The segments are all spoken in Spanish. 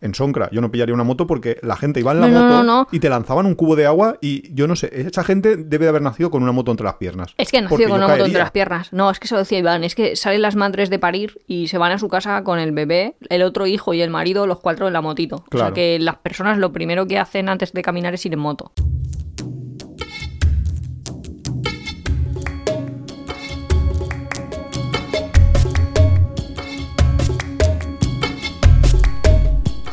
en Soncra. Yo no pillaría una moto porque la gente iba en la No, moto no, no. y te lanzaban un cubo de agua y yo no sé, esa gente debe de haber nacido con una moto entre las piernas. Es que nació con una moto entre las piernas. No, es que eso decía Iván. Es que salen las madres de parir y se van a su casa con el bebé, el otro hijo y el marido, los cuatro en la motito. O sea que las personas lo primero que hacen antes de caminar es ir en moto.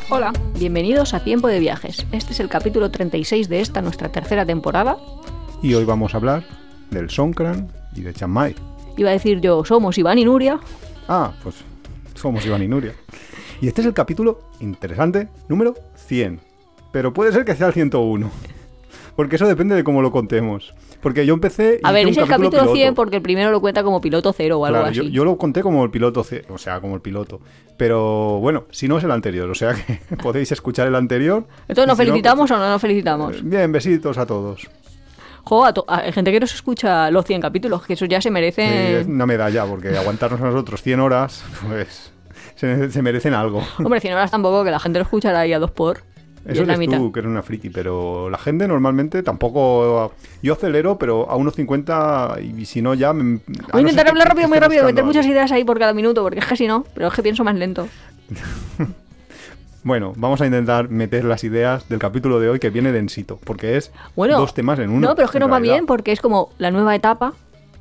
Hola, bienvenidos a Tiempo de Viajes. Este es el capítulo 36 de esta, nuestra tercera temporada. Y hoy vamos a hablar del Songkran y de Chiang Mai. Iba a decir yo, somos Iván y Nuria. Ah, pues somos Iván y Nuria. Y este es el capítulo interesante número 100. Pero puede ser que sea el 101. Porque eso depende de cómo lo contemos. Porque yo empecé. A ver, es el capítulo piloto. 100 porque el primero lo cuenta como piloto cero o algo Claro, así. yo, yo lo conté como el piloto, C- o sea, como el piloto. Pero bueno, si no es el anterior, o sea que podéis escuchar el anterior. Entonces, ¿nos si no, felicitamos o no nos felicitamos? pues, bien, besitos a todos. Jo, a to- a- hay gente que nos escucha los 100 capítulos, que eso ya se Sí, merece... es una medalla, porque aguantarnos a nosotros 100 horas, pues se, se merecen algo. Hombre, 100 horas tampoco, que la gente lo escuchará ahí a dos por. Eso eres mitad. tú, que eres una friki, pero la gente normalmente tampoco... Yo acelero, pero a unos 50 y si no ya... me- Voy a no intentar que- hablar que rápido, muy rápido, meter muchas ideas ahí por cada minuto, porque es que si no, pero es que pienso más lento. Bueno, vamos a intentar meter las ideas del capítulo de hoy que viene densito, porque es Bueno, dos temas en uno. No, pero es que no va bien porque es como la nueva etapa,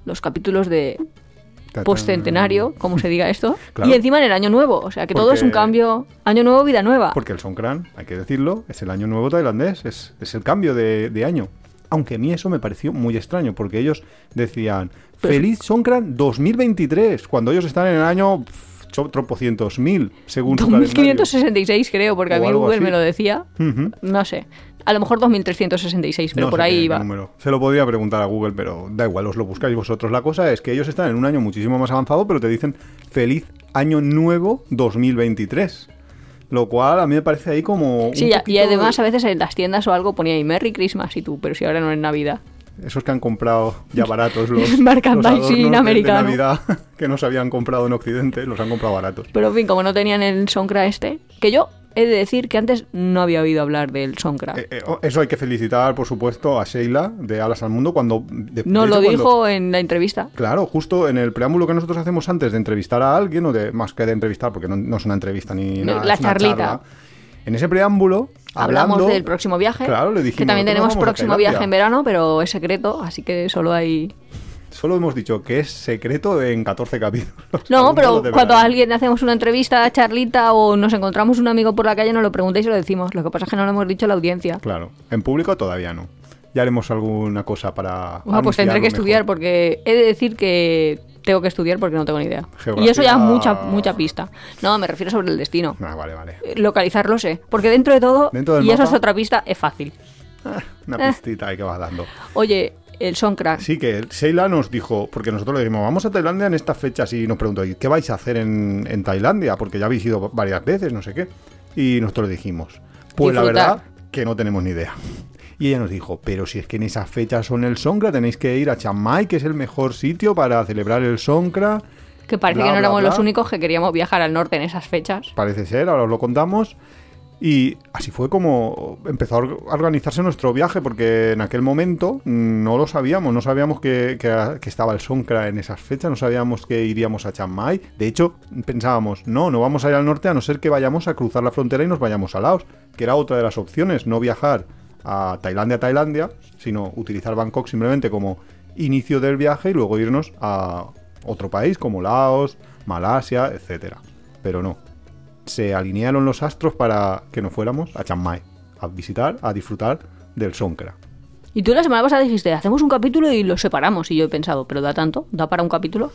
los capítulos de postcentenario, como se diga esto, Claro. y encima en el año nuevo, o sea que todo es un cambio, año nuevo, vida nueva. Porque el Songkran, hay que decirlo, es el año nuevo tailandés, es, es el cambio de, de año. Aunque a mí eso me pareció muy extraño, porque ellos decían, Pues- feliz Songkran 2023, cuando ellos están en el año tropocientos mil, según su calendario. 2566 creo, porque a mí Google así. me lo decía. No sé. A lo mejor 2366, pero No por ahí número. Se lo podría preguntar a Google, pero da igual, os lo buscáis vosotros. La cosa es que ellos están en un año muchísimo más avanzado, pero te dicen feliz año nuevo 2023. Lo cual a mí me parece ahí como... Sí, y además a veces en las tiendas o algo ponía ahí Merry Christmas y tú, pero si ahora no es Navidad. Esos que han comprado ya baratos los, Merchandising adornos de- americano. Navidad que no se habían comprado en Occidente, los han comprado baratos. Pero en fin, como no tenían el Sonkra este, que yo he de decir que antes no había oído hablar del Sonkra. Eh, eh, oh, eso hay que felicitar, por supuesto, a Sheila de Alas al Mundo cuando... de- no de lo hecho, cuando- dijo en la entrevista. Claro, justo en el preámbulo que nosotros hacemos antes de entrevistar a alguien, o de más que de entrevistar, porque no, no es una entrevista ni nada, la es una charlita. charla. En ese preámbulo, Hablamos del próximo viaje. Claro, le dijimos, que también "Nosotros tenemos próximo Tailandia". viaje en verano, pero es secreto, así que solo hay. Solo hemos dicho que es secreto en 14 capítulos. No, pero cuando a alguien hacemos una entrevista, charlita o nos encontramos un amigo por la calle, nos lo preguntáis y lo decimos. Lo que pasa es que no lo hemos dicho a la audiencia. Claro, en público todavía no. Ya haremos alguna cosa para. Bueno, pues tendré que estudiar mejor. porque he de decir que tengo que estudiar porque no tengo ni idea. Geografía- Y eso ya es mucha, mucha pista. No, me refiero sobre el destino. Ah, vale, vale. Eh, Localizarlo sé. Porque dentro de todo, Dentro y eso es mapa. otra pista, es fácil. Una Eh. pistita ahí que vas dando. Oye, el Sonkra. Sí, que Sheila nos dijo, porque nosotros le dijimos, vamos a Tailandia en estas fechas y nos preguntó, ¿y qué vais a hacer en, en Tailandia? Porque ya habéis ido varias veces, no sé qué. Y nosotros le dijimos, pues la verdad que no tenemos ni idea. Y ella nos dijo, pero si es que en esas fechas son el Songkra, tenéis que ir a Chiang Mai, que es el mejor sitio para celebrar el Songkra. Que parece Bla, que no bla, éramos bla. los únicos que queríamos viajar al norte en esas fechas. Parece ser, ahora os lo contamos. Y así fue como empezó a or- a organizarse nuestro viaje, porque en aquel momento mm, no lo sabíamos, no sabíamos que, que- estaba el Songkra en esas fechas, no sabíamos que iríamos a Chiang Mai. De hecho, pensábamos, no, no vamos a ir al norte a no ser que vayamos a cruzar la frontera y nos vayamos a Laos, que era otra de las opciones, no viajar a Tailandia, Tailandia, sino utilizar Bangkok simplemente como inicio del viaje y luego irnos a otro país como Laos, Malasia, etcétera. Pero no, se alinearon los astros para que nos fuéramos a Chiang Mai, a visitar, a disfrutar del Songkra. Y tú la semana pasada dijiste, hacemos un capítulo y lo separamos. Y yo he pensado, ¿pero da tanto? ¿Da para un capítulo?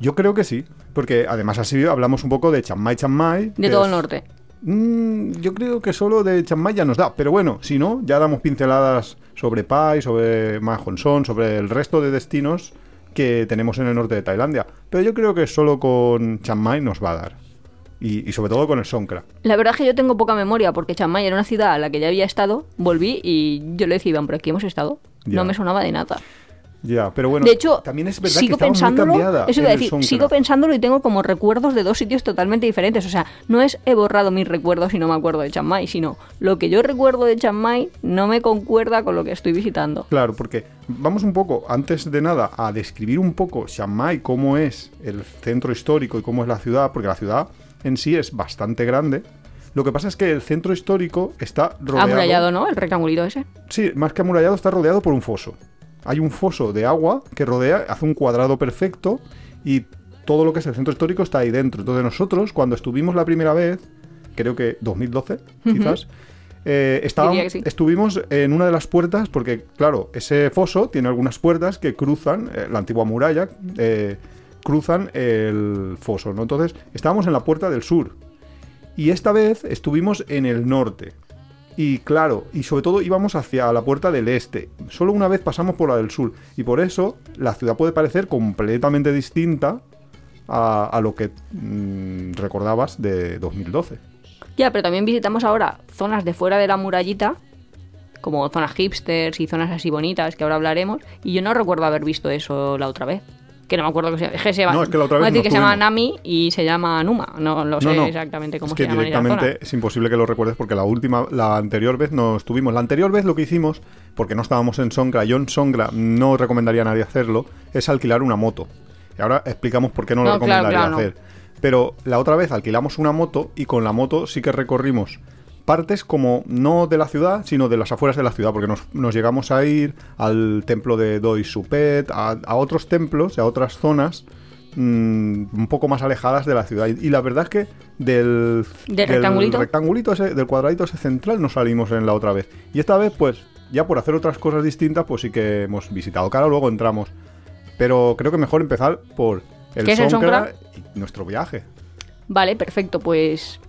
Yo creo que sí, porque además así hablamos un poco de Chiang Mai, Chiang Mai. De todo es- el norte. Mm, yo creo que solo de Chiang Mai ya nos da, pero bueno, si no, ya damos pinceladas sobre Pai, sobre Ma Son, sobre el resto de destinos que tenemos en el norte de Tailandia. Pero yo creo que solo con Chiang Mai nos va a dar. Y, y sobre todo con el Songkra. La verdad es que yo tengo poca memoria porque Chiang Mai era una ciudad a la que ya había estado, volví y yo le decía, Iván, pero aquí hemos estado. Ya. No me sonaba de nada. Ya, pero bueno, de hecho, también es verdad sigo que estaba muy pensándolo, cambiada eso iba a decir, sigo pensándolo y tengo como recuerdos de dos sitios totalmente diferentes. O sea, no es he borrado mis recuerdos y no me acuerdo de Chiang Mai, sino lo que yo recuerdo de Chiang Mai no me concuerda con lo que estoy visitando. Claro, porque vamos un poco, antes de nada, a describir un poco Chiang Mai, cómo es el centro histórico y cómo es la ciudad, porque la ciudad en sí es bastante grande. Lo que pasa es que el centro histórico está rodeado... Amurallado, ¿no? El rectangulito ese. Sí, más que amurallado, está rodeado por un foso. Hay un foso de agua que rodea, hace un cuadrado perfecto y todo lo que es el centro histórico está ahí dentro. Entonces nosotros, cuando estuvimos la primera vez, creo que 2012, quizás, eh, sí. estuvimos en una de las puertas, porque claro, ese foso tiene algunas puertas que cruzan eh, la antigua muralla, eh, cruzan el foso, ¿no? Entonces estábamos en la puerta del sur. Y esta vez estuvimos en el norte. Y claro, y sobre todo íbamos hacia la puerta del este. Solo una vez pasamos por la del sur. Y por eso la ciudad puede parecer completamente distinta a, lo que mm, recordabas de 2012. Ya, pero también visitamos ahora zonas de fuera de la murallita, como zonas hipsters y zonas así bonitas, que ahora hablaremos, y yo no recuerdo haber visto eso la otra vez. Que no me acuerdo que se, que se llama. No, es que la otra vez decir que se llama. Nami y se llama Numa. No lo sé No, no. exactamente cómo es que se llama en esa directamente zona. es imposible que lo recuerdes porque la última, la anterior vez no estuvimos. La anterior vez lo que hicimos, porque no estábamos en Songra, yo en Songra no recomendaría a nadie hacerlo, es alquilar una moto. Y ahora explicamos por qué no, lo No, recomendaría claro, hacer. Pero la otra vez alquilamos una moto y con la moto sí que recorrimos partes como no de la ciudad, sino de las afueras de la ciudad, porque nos, nos llegamos a ir al templo de Doi Supet, a, a otros templos, a otras zonas mm, un poco más alejadas de la ciudad. Y, y la verdad es que del, ¿Del rectangulito? rectangulito ese, del cuadradito ese central nos salimos en la otra vez. Y esta vez, pues, ya por hacer otras cosas distintas, pues sí que hemos visitado. Claro, luego entramos. Pero creo que mejor empezar por el ¿Qué es el y nuestro viaje. Vale, perfecto, pues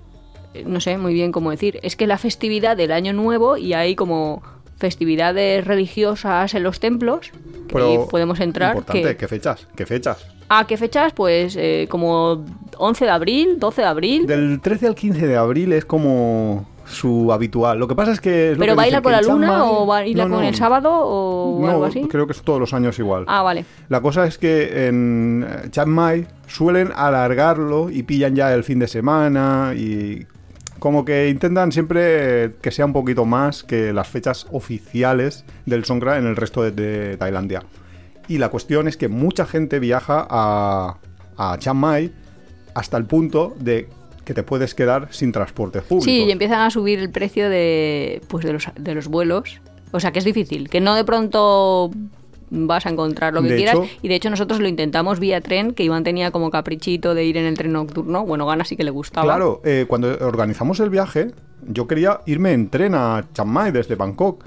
no sé muy bien cómo decir. Es que la festividad del Año Nuevo y hay como festividades religiosas en los templos Pero podemos entrar. Importante, que- ¿qué fechas? ¿Qué fechas? ¿A qué fechas? Pues eh, como 11 de abril, 12 de abril. Del 13 al 15 de abril es como su habitual. Lo que pasa es que... es lo ¿Pero que baila con la luna Mai- o baila No, con no. el sábado o No, algo así? creo que es todos los años igual. Ah, vale. La cosa es que en eh, Chiang Mai suelen alargarlo y pillan ya el fin de semana y como que intentan siempre que sea un poquito más que las fechas oficiales del Songkran en el resto de, Tailandia. Y la cuestión es que mucha gente viaja a, a Chiang Mai hasta el punto de que te puedes quedar sin transporte público. Sí, y empiezan a subir el precio de, pues de, los, de los vuelos. O sea que es difícil, que no de pronto vas a encontrar lo que De quieras. hecho- y de hecho nosotros lo intentamos vía tren, que Iván tenía como caprichito de ir en el tren nocturno. Bueno, Gana sí que le gustaba. Claro, eh, cuando organizamos el viaje, yo quería irme en tren a Chiang Mai desde Bangkok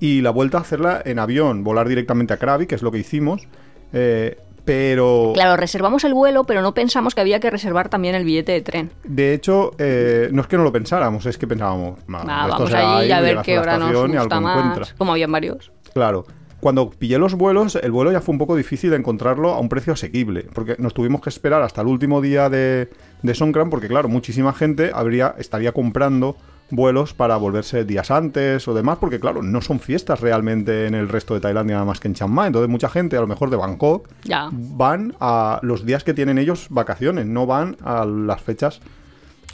y la vuelta a hacerla en avión, volar directamente a Krabi, que es lo que hicimos. eh, pero Claro, reservamos el vuelo, pero no pensamos que había que reservar también el billete de tren. de hecho, eh, no es que no lo pensáramos, es que pensábamos, "Ma, Nada, esto vamos allí a ver qué hora nos gusta más. Como habían varios. Claro. Cuando pillé los vuelos, el vuelo ya fue un poco difícil de encontrarlo a un precio asequible, porque nos tuvimos que esperar hasta el último día de, de Songkran, porque claro, muchísima gente habría, estaría comprando vuelos para volverse días antes o demás, porque claro, no son fiestas realmente en el resto de Tailandia nada más que en Chiang Mai, entonces mucha gente, a lo mejor de Bangkok, Ya. van a los días que tienen ellos vacaciones, no van a las fechas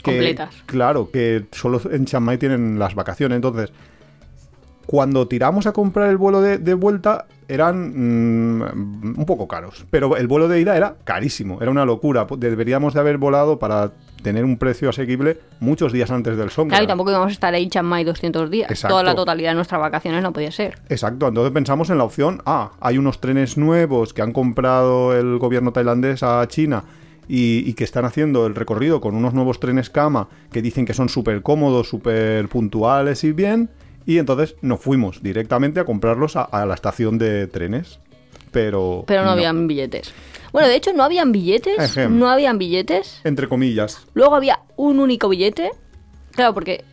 que, Completas. Claro, que solo en Chiang Mai tienen las vacaciones. Entonces, cuando tiramos a comprar el vuelo de, de vuelta, eran mm, un poco caros. Pero el vuelo de ida era carísimo, era una locura. Deberíamos de haber volado para tener un precio asequible muchos días antes del Songkran. Claro, y tampoco íbamos a estar ahí en Chiang Mai 200 días. Exacto. Toda la totalidad de nuestras vacaciones no podía ser. Exacto, entonces pensamos en la opción, ah, hay unos trenes nuevos que han comprado el gobierno tailandés a China y, y que están haciendo el recorrido con unos nuevos trenes cama que dicen que son súper cómodos, súper puntuales y bien, y entonces nos fuimos directamente a comprarlos a, a la estación de trenes. Pero, Pero no, habían billetes. Bueno, de hecho, no habían billetes. Ejem. No habían billetes. Entre comillas. Luego había un único billete. Claro, porque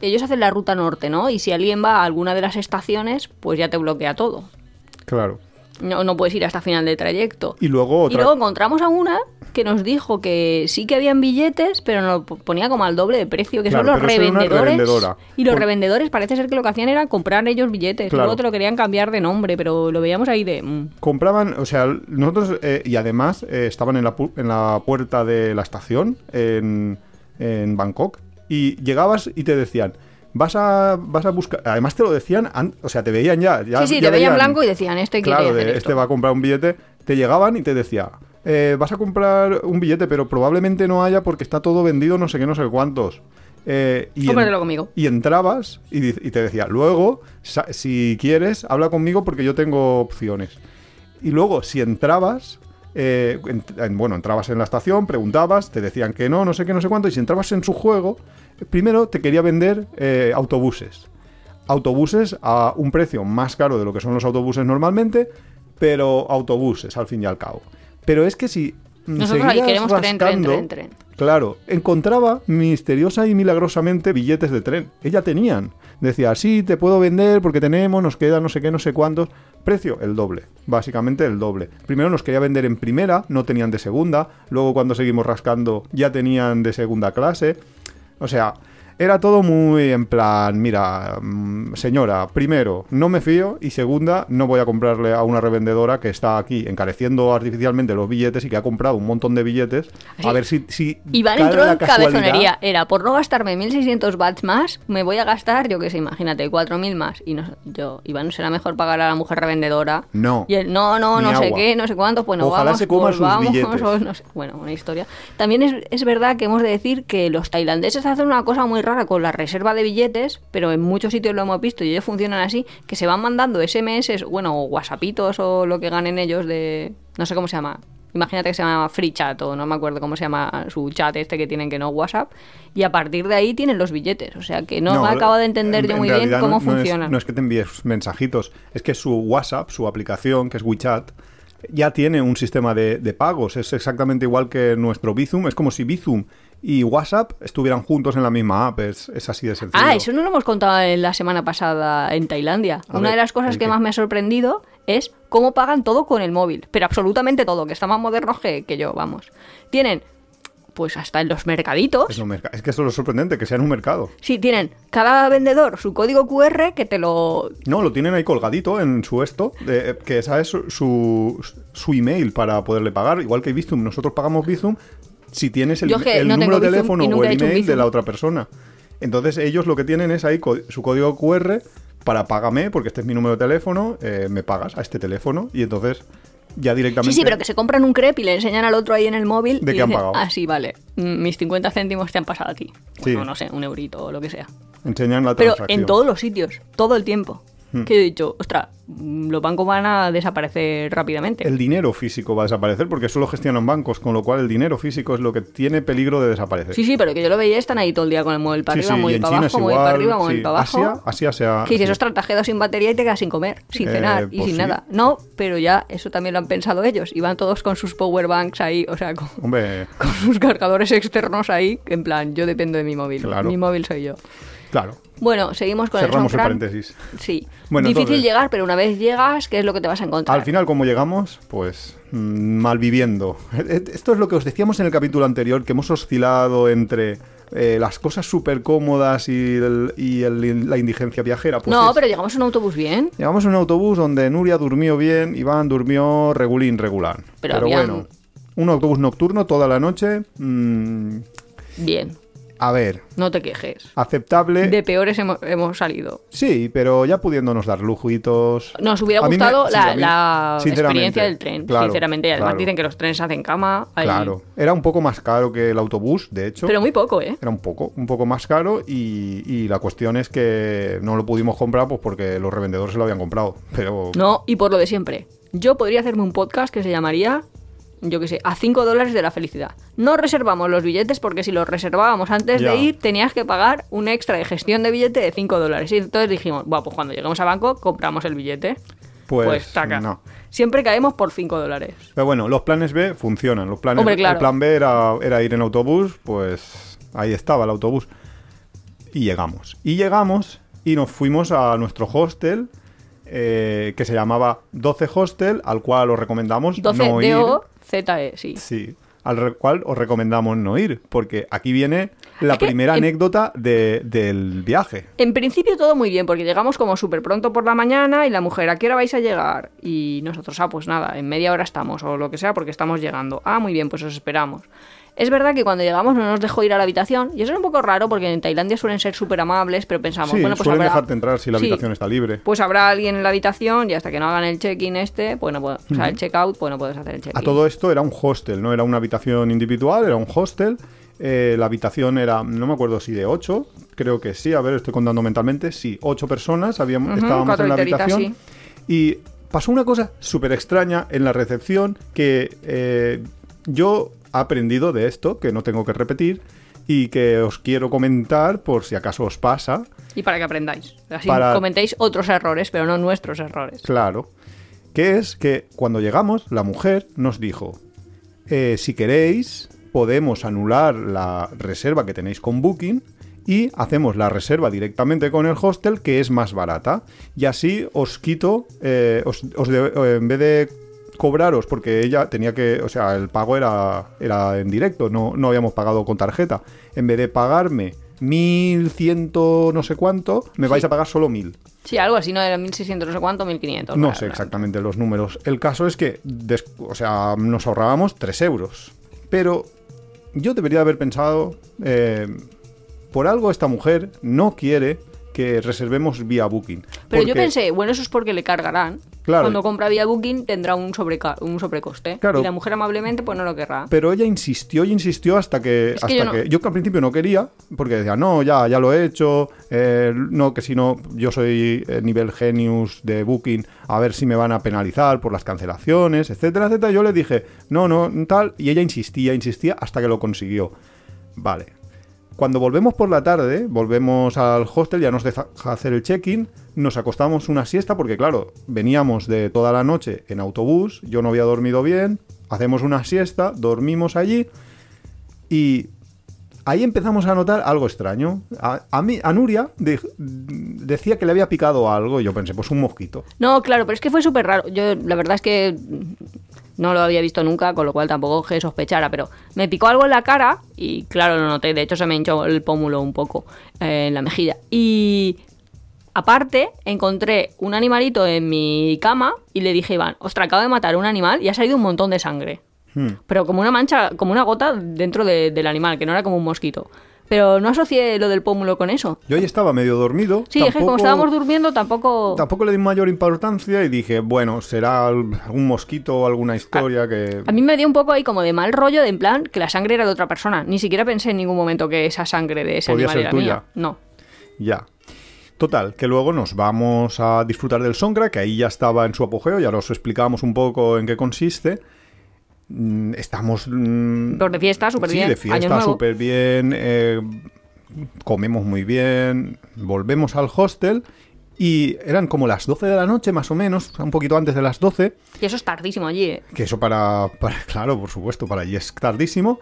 ellos hacen la ruta norte, ¿no? Y si alguien va a alguna de las estaciones, pues ya te bloquea todo. Claro. No, no puedes ir hasta final de trayecto. Y luego Y luego encontramos a una que nos dijo que sí que habían billetes, pero nos po- ponía como al doble de precio, que Claro, son los revendedores. Y los Por- revendedores parece ser que lo que hacían era comprar ellos billetes. Claro. Luego te lo querían cambiar de nombre, pero lo veíamos ahí de... mm. compraban, o sea, nosotros, eh, y además eh, estaban en la, pu- en la puerta de la estación en, en Bangkok, y llegabas y te decían, vas a, vas a buscar, además te lo decían, an- o sea, te veían ya. ya sí, sí, ya te veían blanco y decían, este quiere Claro, hacer de, esto. este va a comprar un billete, te llegaban y te decía, eh, vas a comprar un billete, pero probablemente no haya porque está todo vendido no sé qué, no sé cuántos. Eh, y, conmigo. y entrabas y, y te decía, luego, si quieres, habla conmigo porque yo tengo opciones. Y luego, si entrabas, eh, en- en- bueno, entrabas en la estación, preguntabas, te decían que no, no sé qué, no sé cuánto, y si entrabas en su juego, eh, primero te quería vender eh, autobuses. Autobuses a un precio más caro de lo que son los autobuses normalmente, pero autobuses al fin y al cabo. Pero es que si mm, Nosotros ahí queremos tren, tren, rascando, tren, tren. Claro, encontraba misteriosa y milagrosamente billetes de tren. Ella tenían. Decía, sí, te puedo vender porque tenemos, nos queda no sé qué, no sé cuántos. Precio, el doble. Básicamente el doble. Primero nos quería vender en primera, no tenían de segunda. Luego cuando seguimos rascando ya tenían de segunda clase. O sea, era todo muy en plan, mira, mm, señora, primero, no me fío y segunda, no voy a comprarle a una revendedora que está aquí encareciendo artificialmente los billetes y que ha comprado un montón de billetes. Así. A ver si... si Iván entró en cabezonería. Era, por no gastarme 1.600 bats más, me voy a gastar, yo qué sé, imagínate, 4.000 más. Y no, yo, Iván, será mejor pagar a la mujer revendedora. No. Y él, no, no, no sé agua. qué, no sé cuánto. Bueno, Ojalá vamos, se coma pues sus vamos, billetes. no sé. Bueno, una historia. También es, es verdad que hemos de decir que los tailandeses hacen una cosa muy rara con la reserva de billetes, pero en muchos sitios lo hemos visto y ellos funcionan así, que se van mandando SMS, bueno, o whatsappitos o lo que ganen ellos de... No sé cómo se llama. Imagínate que se llama Free Chat o no me acuerdo cómo se llama su chat este que tienen que no WhatsApp. Y a partir de ahí tienen los billetes. O sea que no, me acabo de entender en- yo muy bien cómo no- no es-. No que te envíes mensajitos, es que su WhatsApp, su aplicación, que es WeChat, ya tiene un sistema de, de pagos. Es exactamente igual que nuestro Bizum. Es como si Bizum y WhatsApp estuvieran juntos en la misma app. Es, es así de sencillo. Ah, eso no lo hemos contado en la semana pasada en Tailandia. A Una ver, de las cosas ¿el que qué? más me ha sorprendido es cómo pagan todo con el móvil. Pero absolutamente todo, que está más moderno que, que yo, vamos. Tienen, pues hasta en los mercaditos. Es, es que eso es lo sorprendente, que sea en un mercado. Sí, tienen cada vendedor su código QR que te lo... No, lo tienen ahí colgadito en su esto, de- que esa es su, su email para poderle pagar. Igual que Bizum, nosotros pagamos Bizum si tienes el, no número de teléfono o he el email de la otra persona. Entonces ellos lo que tienen es ahí su código QR para págame, porque este es mi número de teléfono, eh, me pagas a este teléfono y entonces ya directamente... Sí, sí, pero que se compran un crepe y le enseñan al otro ahí en el móvil. ¿De y qué han dicen, pagado? Ah, sí, vale. Mm, Mis 50 céntimos te han pasado a ti. Sí. Bueno, no sé, un eurito o lo que sea. enseñan la Pero transacción. en todos los sitios, todo el tiempo. Hmm. Que he dicho, ostras, mm, los bancos van a desaparecer rápidamente. El dinero físico va a desaparecer porque eso lo gestionan bancos, con lo cual el dinero físico es lo que tiene peligro de desaparecer. Sí, sí, pero que yo lo veía, están ahí todo el día con el móvil para arriba, sí, móvil para abajo, móvil para arriba, móvil sí. para abajo. Asia, Asia se ha- Que te has quedado sin batería y te quedas sin comer, sin Eh, cenar y pues sin nada. No, pero ya eso también lo han pensado ellos. Y van todos con sus power banks ahí, o sea, con, Hombre, con sus cargadores externos ahí, en plan, yo dependo de mi móvil. Claro. Mi móvil soy yo. Claro. Bueno, seguimos con Cerramos el el paréntesis. Sí. Bueno, Difícil entonces- llegar, pero una vez llegas, ¿qué es lo que te vas a encontrar? Al final, como llegamos, pues mm, malviviendo. Esto es lo que os decíamos en el capítulo anterior, que hemos oscilado entre eh, las cosas súper cómodas y, el- y el- la indigencia viajera. Pues no, es- pero llegamos en un autobús bien. Llegamos en un autobús donde Nuria durmió bien, Iván durmió regulín, regular. Pero Pero, había- bueno, un autobús nocturno toda la noche. mm, Bien. A ver, No te quejes. aceptable. De peores hemos, hemos salido. Sí, pero ya pudiéndonos dar lujitos. Nos hubiera me- gustado sí, la, mí- la experiencia del tren, claro, sinceramente. Y además claro. dicen que los trenes hacen cama. ahí. Claro, era un poco más caro que el autobús, de hecho. Pero muy poco, ¿eh? Era un poco, un poco más caro y, y la cuestión es que no lo pudimos comprar pues porque los revendedores se lo habían comprado. Pero No, y por lo de siempre. Yo podría hacerme un podcast que se llamaría, yo qué sé, a 5 dólares de la felicidad. No reservamos los billetes porque si los reservábamos antes de ir tenías que pagar un extra de gestión de billete de 5 dólares. Y entonces dijimos, bueno, pues cuando lleguemos a banco compramos el billete. pues, Pues, taca. no. Siempre caemos por 5 dólares. Pero bueno, los planes B funcionan. Los planes, Hombre, claro. El plan B era, era ir en autobús, pues ahí estaba el autobús. Y llegamos. Y llegamos y nos fuimos a nuestro hostel eh, que se llamaba 12 Hostel, al cual os recomendamos 12 no ir. D-O-Z-E, sí. Sí, al cual os recomendamos no ir, porque aquí viene la Es que primera en- anécdota de- del viaje. En principio todo muy bien, porque llegamos como súper pronto por la mañana y la mujer, ¿a qué hora vais a llegar? Y nosotros, ah, pues nada, en media hora estamos o lo que sea porque estamos llegando. Ah, muy bien, pues os esperamos. Es verdad que cuando llegamos no nos dejó ir a la habitación y eso es un poco raro porque en Tailandia suelen ser súper amables, pero pensamos, Sí, bueno, pues suelen habrá... dejarte entrar si la Sí, habitación está libre. Pues habrá alguien en la habitación y hasta que no hagan el check-in este, pues no puedo- o sea, el check-out, pues no puedes hacer el check-in. A todo esto era un hostel, no era una habitación individual, era un hostel. Eh, la habitación era, no me acuerdo si de 8, creo que sí, a ver, estoy contando mentalmente, sí, 8 personas habíamos, estábamos en la habitación. Y pasó una cosa súper extraña en la recepción que eh, yo aprendido de esto, que no tengo que repetir, y que os quiero comentar por si acaso os pasa. Y para que aprendáis. Así Para- comentéis otros errores, pero no nuestros errores. Claro. Que es que cuando llegamos, la mujer nos dijo, eh, si queréis, podemos anular la reserva que tenéis con Booking y hacemos la reserva directamente con el hostel, que es más barata. Y así os quito, eh, os, os de- en vez de cobraros, porque ella tenía que, o sea, el pago era, era en directo, no, no habíamos pagado con tarjeta. En vez de pagarme 1100 no sé cuánto, me vais a pagar solo 1000. Sí, algo así, ¿no? Era 1600, no sé cuánto, 1500. No sé exactamente los números. El caso es que, des- o sea, nos ahorrábamos 3 euros. Pero yo debería haber pensado, eh, por algo esta mujer no quiere que reservemos vía Booking. Pero yo pensé, bueno, eso es porque le cargarán. Claro. Cuando compra vía Booking tendrá un, un sobrecoste. Claro. Y la mujer amablemente pues no lo querrá. Pero ella insistió y insistió hasta que. Es que hasta no- que yo que al principio no quería, porque decía, no, ya, ya lo he hecho. eh, no, que si no, yo soy eh, nivel genius de Booking, a ver si me van a penalizar por las cancelaciones, etcétera, etcétera. Yo le dije, no, no, tal. Y ella insistía, insistía hasta que lo consiguió. Vale. Cuando volvemos por la tarde, volvemos al hostel, ya nos deja hacer el check-in, nos acostamos una siesta porque claro, veníamos de toda la noche en autobús, yo no había dormido bien, hacemos una siesta, dormimos allí y ahí empezamos a notar algo extraño. A, mí, a Nuria de- decía que le había picado algo y yo pensé, pues un mosquito. No, claro, pero es que fue súper raro. Yo, la verdad es que no lo había visto nunca, con lo cual tampoco que sospechara, pero me picó algo en la cara y claro, lo noté. De hecho, se me hinchó el pómulo un poco eh, en la mejilla. Y aparte, encontré un animalito en mi cama y le dije, Iván, ostras, acabo de matar un animal y ha salido un montón de sangre. Hmm. Pero como una mancha, como una gota dentro de- del animal, que no era como un mosquito. Pero no asocié lo del pómulo con eso. Yo ahí estaba medio dormido. Sí, es que como estábamos durmiendo, tampoco. Tampoco le di mayor importancia y dije, bueno, será al- algún mosquito o alguna historia que... A mí me dio un poco ahí como de mal rollo, de en plan que la sangre era de otra persona. Ni siquiera pensé en ningún momento que esa sangre de ese Podía animal ser era tuya. mía. No. Ya. Total, que luego nos vamos a disfrutar del Songra, que ahí ya estaba en su apogeo, ya os explicábamos un poco en qué consiste. Mm, Estamos... mm, Pero de fiesta, súper sí, bien. de fiesta, súper bien. eh, comemos muy bien. Volvemos al hostel y eran como las 12 de la noche, más o menos, un poquito antes de las 12. Y eso es tardísimo allí, ¿eh? Que eso para, para- claro, por supuesto, para allí es tardísimo.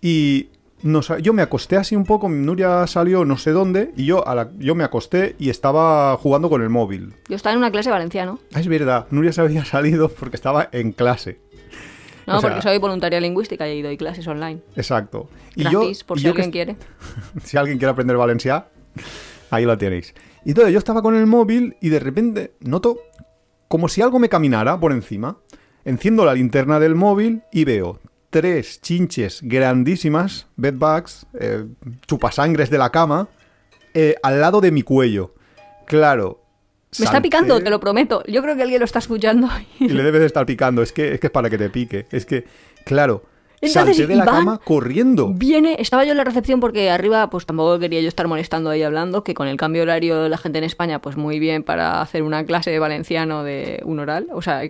Y nos- yo me acosté así un poco, Nuria salió no sé dónde, y yo, a la- yo me acosté y estaba jugando con el móvil. Yo estaba en una clase valenciano. Ah, es verdad, Nuria se había salido porque estaba en clase. No, O sea- porque soy voluntaria lingüística y doy clases online. Exacto. Y Gratis, yo, por y si yo alguien que quiere. si alguien quiere aprender valencià, ahí lo tenéis. Y entonces yo estaba con el móvil y de repente noto como si algo me caminara por encima. Enciendo la linterna del móvil y veo tres chinches grandísimas, bedbugs, eh, chupasangres de la cama, eh, al lado de mi cuello. Claro. Me está picando, te lo prometo. Yo creo que alguien lo está escuchando. Y le debes de estar picando. Es que, es que es para que te pique. Es que, claro. Entonces, salté de la Iván cama corriendo. Viene, estaba yo en la recepción porque arriba pues tampoco quería yo estar molestando ahí hablando, que con el cambio horario de la gente en España pues muy bien para hacer una clase de valenciano de un oral, o sea,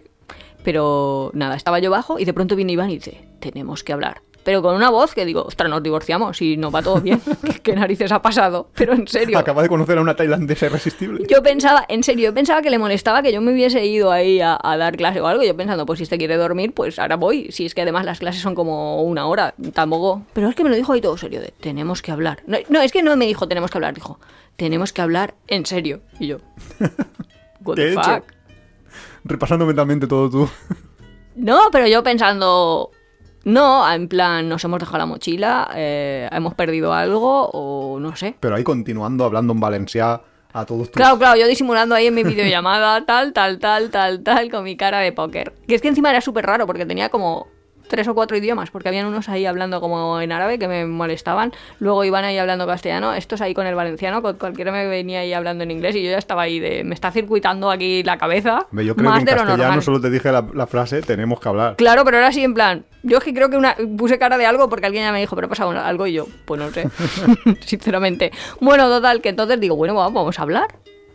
pero nada, estaba yo bajo y de pronto viene Iván y dice, tenemos que hablar. Pero con una voz que digo, ostras, nos divorciamos y no va todo bien. ¿Qué, narices ha pasado? Pero en serio. Acaba de conocer a una tailandesa irresistible. Yo pensaba, en serio, yo pensaba que le molestaba que yo me hubiese ido ahí a, a dar clase o algo. Yo pensando, pues si este quiere dormir, pues ahora voy. Si es que además las clases son como una hora, tampoco. Pero es que me lo dijo ahí todo serio, de tenemos que hablar. No, no, es que no me dijo tenemos que hablar, dijo tenemos que hablar en serio. Y yo, what ¿Qué the fuck. Repasando mentalmente todo tú. No, pero yo pensando, no, en plan, nos hemos dejado la mochila, eh, hemos perdido algo o no sé. Pero ahí continuando hablando en valencià a todos tus... Claro, claro, yo disimulando ahí en mi videollamada, tal, tal, tal, tal, tal, con mi cara de póker. Que es que encima era súper raro porque tenía como tres o cuatro idiomas, porque habían unos ahí hablando como en árabe que me molestaban, luego iban ahí hablando castellano, estos ahí con el valenciano, con cualquiera me venía ahí hablando en inglés y yo ya estaba ahí de, me está circuitando aquí la cabeza, Yo creo más que en de lo castellano solo te dije la, la frase tenemos que hablar. Claro, pero era así en plan. Yo es que creo que una, puse cara de algo porque alguien ya me dijo, pero ha pasado algo y yo, pues no sé. Sinceramente. Bueno, total, que entonces digo, bueno, vamos a hablar.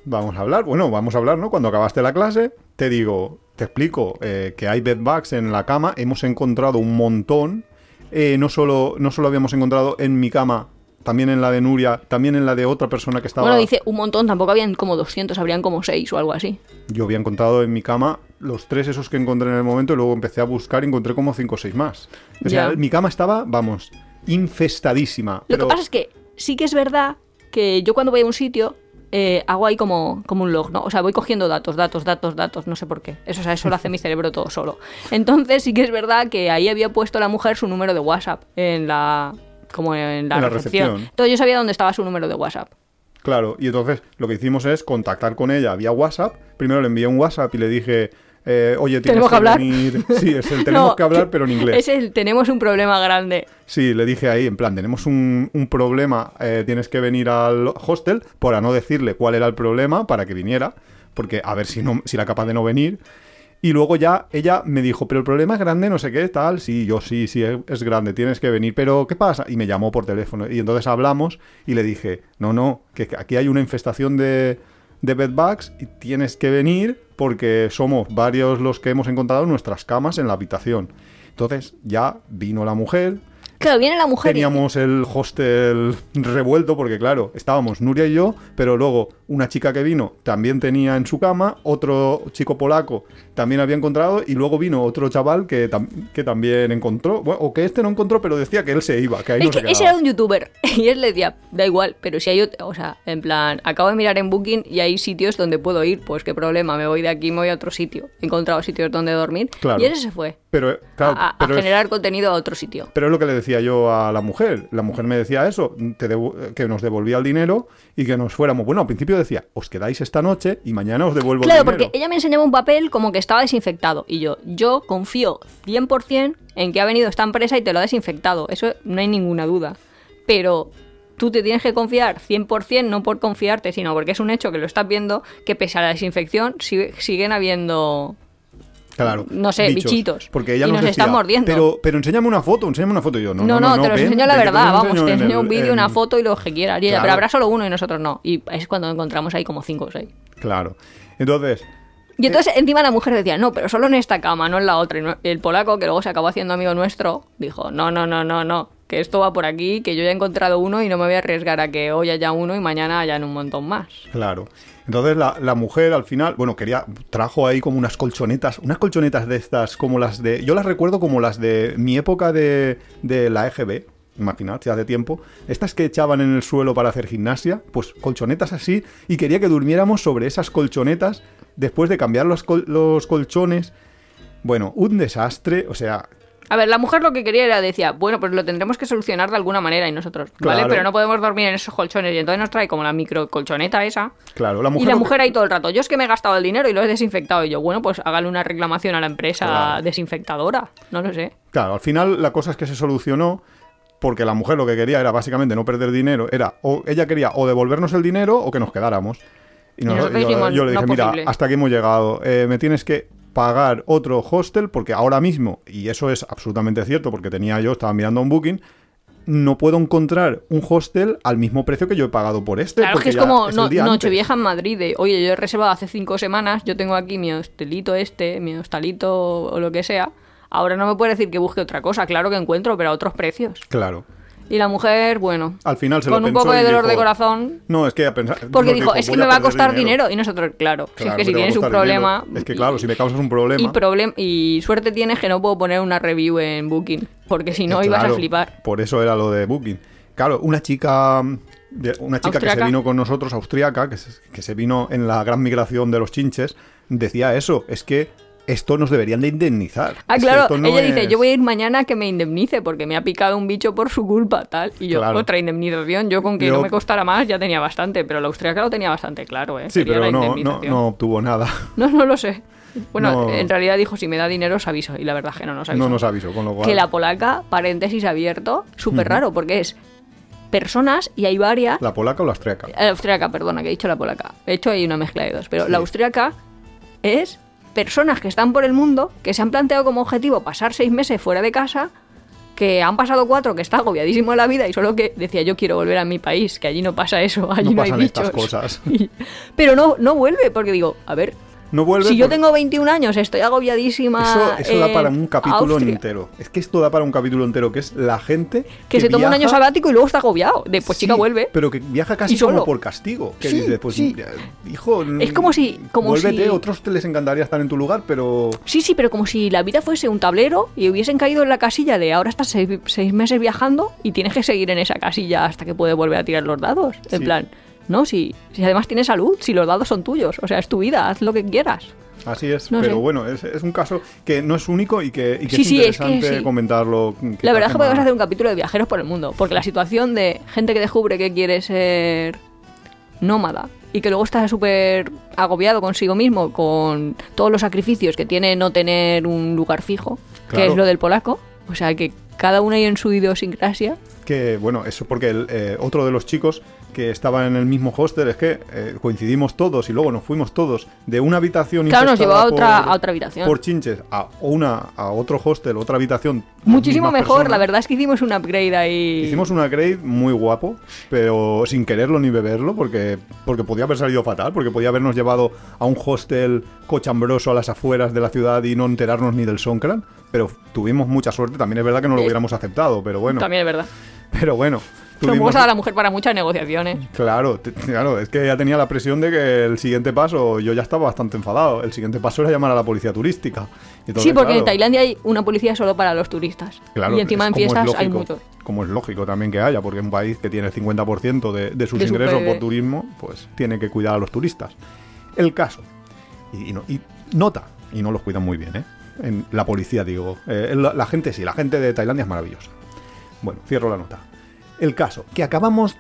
Vamos a hablar. Bueno, vamos a hablar, ¿no? Cuando acabaste la clase, te digo, te explico eh, que hay bedbugs en la cama. Hemos encontrado un montón. Eh, no, solo, no solo habíamos encontrado en mi cama, también en la de Nuria, también en la de otra persona que estaba... Bueno, dice un montón, tampoco habían como 200, habrían como 6 o algo así. Yo había encontrado en mi cama los tres esos que encontré en el momento y luego empecé a buscar y encontré como cinco o seis más. O sea, mi cama estaba, vamos, infestadísima. Lo pero- que pasa es que sí que es verdad que yo cuando voy a un sitio eh, hago ahí como, como un log, ¿no? O sea, voy cogiendo datos, datos, datos, datos, no sé por qué. Eso, o sea, eso lo hace mi cerebro todo solo. Entonces sí que es verdad que ahí había puesto la mujer su número de WhatsApp en la como en la, En la recepción. recepción. Entonces yo sabía dónde estaba su número de WhatsApp. Claro, y entonces lo que hicimos es contactar con ella vía WhatsApp. Primero le envié un WhatsApp y le dije, eh, oye, tienes Tenemos que hablar. venir. Sí, es el tenemos No, que hablar, pero en inglés. Es el tenemos un problema grande. Sí, le dije ahí, en plan, tenemos un, un problema, eh, tienes que venir al hostel, para no decirle cuál era el problema, para que viniera, porque a ver si, no, si era capaz de no venir. Y luego ya ella me dijo, pero el problema es grande, no sé qué, tal. Sí, yo sí, sí, es, es grande, tienes que venir. Pero, ¿qué pasa? Y me llamó por teléfono. Y entonces hablamos y le dije, no, no, que aquí hay una infestación de, de bedbugs y tienes que venir porque somos varios los que hemos encontrado nuestras camas en la habitación. Entonces ya vino la mujer, Claro, viene la mujer y- Teníamos el hostel revuelto porque, claro, estábamos Nuria y yo, pero luego una chica que vino también tenía en su cama, otro chico polaco también había encontrado y luego vino otro chaval que, tam- que también encontró, bueno, o que este no encontró, pero decía que él se iba, que ahí Es no se que ese quedaba. era un youtuber y él le decía, da igual, pero si hay, ot- o sea, en plan, acabo de mirar en Booking y hay sitios donde puedo ir, pues qué problema, me voy de aquí, me voy a otro sitio. He encontrado sitios donde dormir Claro. y ese se fue Pero, claro, a, a pero es- generar contenido a otro sitio. Pero es lo que le decía yo a la mujer. La mujer me decía eso, te que nos devolvía el dinero y que nos fuéramos. Bueno, al principio decía, os quedáis esta noche y mañana os devuelvo Claro, el dinero. porque ella me enseñaba un papel como que estaba desinfectado y yo, yo confío 100% en que ha venido esta empresa y te lo ha desinfectado, eso no hay ninguna duda. Pero tú te tienes que confiar 100% no por confiarte, sino porque es un hecho que lo estás viendo que pese a la desinfección sigue- siguen habiendo Claro. no sé, bichitos. Porque ella Y nos, están mordiendo. Pero, pero enséñame una foto, enséñame una foto. Y yo, no, No, no, te los ven, enseño la verdad, vamos, te en enseño un vídeo, una foto y lo que quieras. Y ella, Claro. pero habrá solo uno y nosotros no. Y es cuando encontramos ahí como cinco o seis. Claro. Entonces, Y entonces encima la mujer decía, no, pero solo en esta cama, no en la otra. Y el polaco, que luego se acabó haciendo amigo nuestro, dijo, no, no, no, no, no, que esto va por aquí, que yo ya he encontrado uno y no me voy a arriesgar a que hoy haya uno y mañana hayan un montón más. claro. Entonces la, mujer al final, bueno, quería, trajo ahí como unas colchonetas, unas colchonetas de estas, como las de, yo las recuerdo como las de mi época de, de la EGB, imaginad, si hace tiempo, estas que echaban en el suelo para hacer gimnasia, pues colchonetas así, y quería que durmiéramos sobre esas colchonetas después de cambiar los, los colchones. Bueno, un desastre, o sea, A ver, la mujer lo que quería era, decía, bueno, pues lo tendremos que solucionar de alguna manera y nosotros, ¿vale? Claro. Pero no podemos dormir en esos colchones y entonces nos trae como la micro colchoneta esa. claro, la mujer... y la que- mujer ahí todo el rato, yo es que me he gastado el dinero y lo he desinfectado. Y yo, bueno, pues hágale una reclamación a la empresa Claro. desinfectadora. No lo sé. Claro, al final la cosa es que se solucionó porque la mujer lo que quería era básicamente no perder dinero. Era o ella quería o devolvernos el dinero o que nos quedáramos. Y, nos- nosotros yo, dijimos, yo le dije, "No mira, posible". hasta aquí hemos llegado. Eh, me tienes que pagar otro hostel porque ahora mismo, y eso es absolutamente cierto porque tenía yo, estaba mirando un booking, no puedo encontrar un hostel al mismo precio que yo he pagado por este. Claro, es que es como no. Nochevieja en Madrid. De, Oye, yo he reservado hace cinco semanas, yo tengo aquí mi hostelito este, mi hostalito o lo que sea. Ahora no me puede decir que busque otra cosa. Claro que encuentro, pero a otros precios. Claro. Y la mujer, bueno, Al final se con lo un pensó poco de dolor de corazón, No, es que a pensar, porque dijo, es que me va a costar dinero. Y nosotros, claro, si es Claro, que si tienes un dinero. problema... Es que claro, si me causas un problema. Y, problem y suerte tienes que no puedo poner una review en Booking, porque si no Eh, ibas a claro, flipar. Por eso era lo de Booking. Claro, una chica una chica que se vino con nosotros, austriaca, que se, que se vino en la gran migración de los chinches, decía eso, es que esto nos deberían de indemnizar. Ah, Es claro, no ella dice, yo voy a ir mañana a que me indemnice porque me ha picado un bicho por su culpa, tal. Y yo, Claro. otra indemnización, yo con que Yo- no me costara más ya tenía bastante, pero la austriaca lo tenía bastante claro, ¿eh? Sí, Quería pero no, no, obtuvo nada. No, no lo sé. Bueno, No. en realidad dijo, si me da dinero os aviso. Y la verdad es que no nos avisó. No nos avisó, con lo cual... Que la polaca, paréntesis abierto, súper raro, porque es personas y hay varias... ¿La polaca o la austriaca? La austriaca, perdona, que he dicho la polaca. He hecho ahí una mezcla de dos. Pero Sí. la austriaca es personas que están por el mundo, que se han planteado como objetivo pasar seis meses fuera de casa, que han pasado cuatro, que está agobiadísimo la vida y solo que decía yo quiero volver a mi país, que allí no pasa eso, allí No no, hay pasan bichos. estas cosas. Y- pero no, no vuelve, porque digo, a ver, No vuelve si yo tengo 21 años, estoy agobiadísima. Eso, eso da en para un capítulo Austria, entero. Es que esto da para un capítulo entero, que es la gente Que, se toma un año sabático y luego está agobiado. De pues chica vuelve. Pero que viaja casi solo. como por castigo. Que Sí, dices, pues, sí. ya, hijo, Es como si- como vuélvete, si- otros te les encantaría estar en tu lugar, pero... Sí, sí, pero como si la vida fuese un tablero y hubiesen caído en la casilla de ahora estás seis, seis meses viajando y tienes que seguir en esa casilla hasta que puedes volver a tirar los dados. En Sí. plan, no, si, si además tienes salud, si los dados son tuyos, o sea, es tu vida, haz lo que quieras. Así es, No pero sé. bueno, es, es un caso que no es único y que, y que Sí, es sí, es que interesante sí. comentarlo. La verdad es que podemos hacer un capítulo de viajeros por el mundo, porque la situación de gente que descubre que quiere ser nómada y que luego está súper agobiado consigo mismo con todos los sacrificios que tiene no tener un lugar fijo, que es lo del polaco. O sea, que cada uno ahí en su idiosincrasia. Que bueno, eso porque el, eh, otro de los chicos que estaba en el mismo hostel es que eh, coincidimos todos y luego nos fuimos todos de una habitación Claro, nos llevó a otra- por- a otra habitación. por chinches a una a otro hostel, otra habitación. Muchísimo mejor, personas. la verdad es que hicimos un upgrade ahí. Hicimos un upgrade muy guapo, pero sin quererlo ni beberlo, porque, porque podía haber salido fatal, porque podía habernos llevado a un hostel cochambroso a las afueras de la ciudad y no enterarnos ni del Songkran. Pero tuvimos mucha suerte, también es verdad que no lo hubiéramos aceptado, pero bueno. También es verdad. Pero bueno. Somos a la mujer para muchas negociaciones. Claro, claro, es que ya tenía la presión de que el siguiente paso, yo ya estaba bastante enfadado, el siguiente paso era llamar a la policía turística. Entonces, sí, porque en Tailandia hay una policía solo para los turistas. Claro, y encima en fiestas hay muchos. Como es lógico también que haya, porque un país que tiene el 50% de, de sus De ingresos por turismo, pues tiene que cuidar a los turistas. El caso, y, y no- y nota, y no los cuidan muy bien, ¿eh? En la policía, digo. Eh, la, la gente sí, la gente de Tailandia es maravillosa. Bueno, cierro la nota. El caso, que acabamos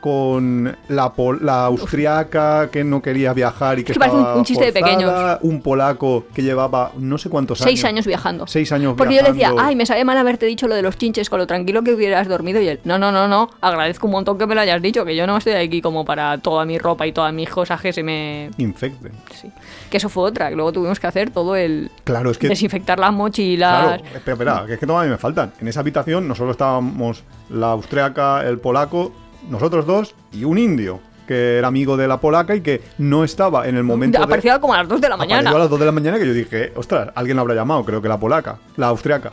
con la, la austriaca que no quería viajar y que Es que parece un- estaba un chiste de forzada, un polaco que llevaba no sé cuántos años. Seis años viajando. Seis años Porque yo le decía, ay, me sabe mal haberte dicho lo de los chinches con lo tranquilo que hubieras dormido. Y él, no, no, no, no, agradezco un montón que me lo hayas dicho, que yo no estoy aquí como para toda mi ropa y todas mis cosas que se me. Infecten. Sí. Que eso fue otra, que luego tuvimos que hacer todo el. Claro, es que Desinfectar las mochilas. Claro, espera, espera, que es que todavía me faltan. En esa habitación no solo estábamos la austriaca, el polaco, nosotros dos y un indio, que era amigo de la polaca y que no estaba en el momento de... Aparecía como a las 2 de la Apareció mañana. a las 2 de la mañana que yo dije, ostras, alguien la habrá llamado, creo que la polaca, la austriaca.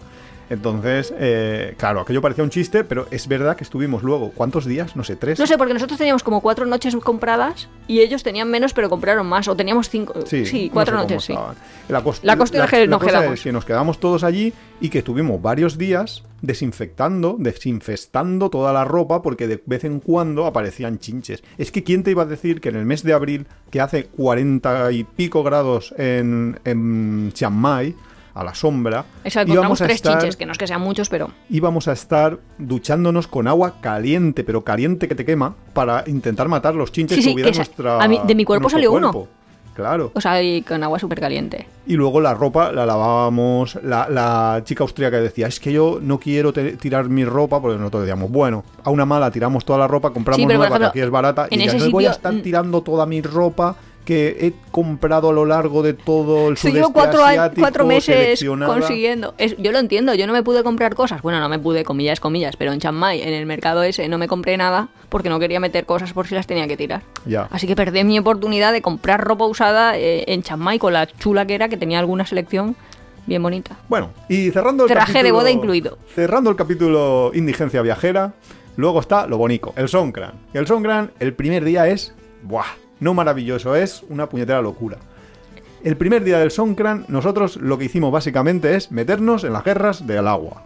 Entonces, eh, claro, aquello parecía un chiste, pero es verdad que estuvimos luego, ¿cuántos días? No sé, tres. No sé, porque nosotros teníamos como cuatro noches compradas y ellos tenían menos, pero compraron más. O teníamos cinco. Sí, no cuatro sé noches, sí. La, cos- La cuestión es que nos cosa quedamos. es que nos quedamos todos allí y que estuvimos varios días desinfectando, desinfestando toda la ropa porque de vez en cuando aparecían chinches. Es que quién te iba a decir que en el mes de abril, que hace 40 y pico grados en, en Chiang Mai, a la sombra, Eso, encontramos tres chinches, que no es que sean muchos, pero. íbamos a estar duchándonos con agua caliente, pero caliente que te quema, para intentar matar los chinches Sí, sí, que hubiera nuestra a mí- de mi cuerpo salió uno. Claro. O sea, y con agua súper caliente. Y luego la ropa la lavábamos. La, la chica austríaca decía: Es que yo no quiero tirar mi ropa. Porque nosotros decíamos: Bueno, a una mala tiramos toda la ropa, compramos Sí, pero, nueva, que aquí es barata. y ya ese no voy a sitio, estar mm, tirando toda mi ropa que he comprado a lo largo de todo el sudeste llevo cuatro, asiático, cuatro meses seleccionada". consiguiendo. Es- yo lo entiendo, yo no me pude comprar cosas. Bueno, no me pude, comillas, comillas, pero en Chiang Mai, en el mercado ese, no me compré nada porque no quería meter cosas por si las tenía que tirar. Ya. Así que perdí mi oportunidad de comprar ropa usada eh, en Chiang Mai con la chula que era, que tenía alguna selección bien bonita. Bueno, y cerrando el Traje de capítulo- boda incluido. Cerrando el capítulo Indigencia Viajera, luego está lo bonito, el Songkran. El Songkran, el primer día es. ¡Buah! No maravilloso, es una puñetera locura. El primer día del Songkran, nosotros lo que hicimos básicamente es meternos en las guerras del agua.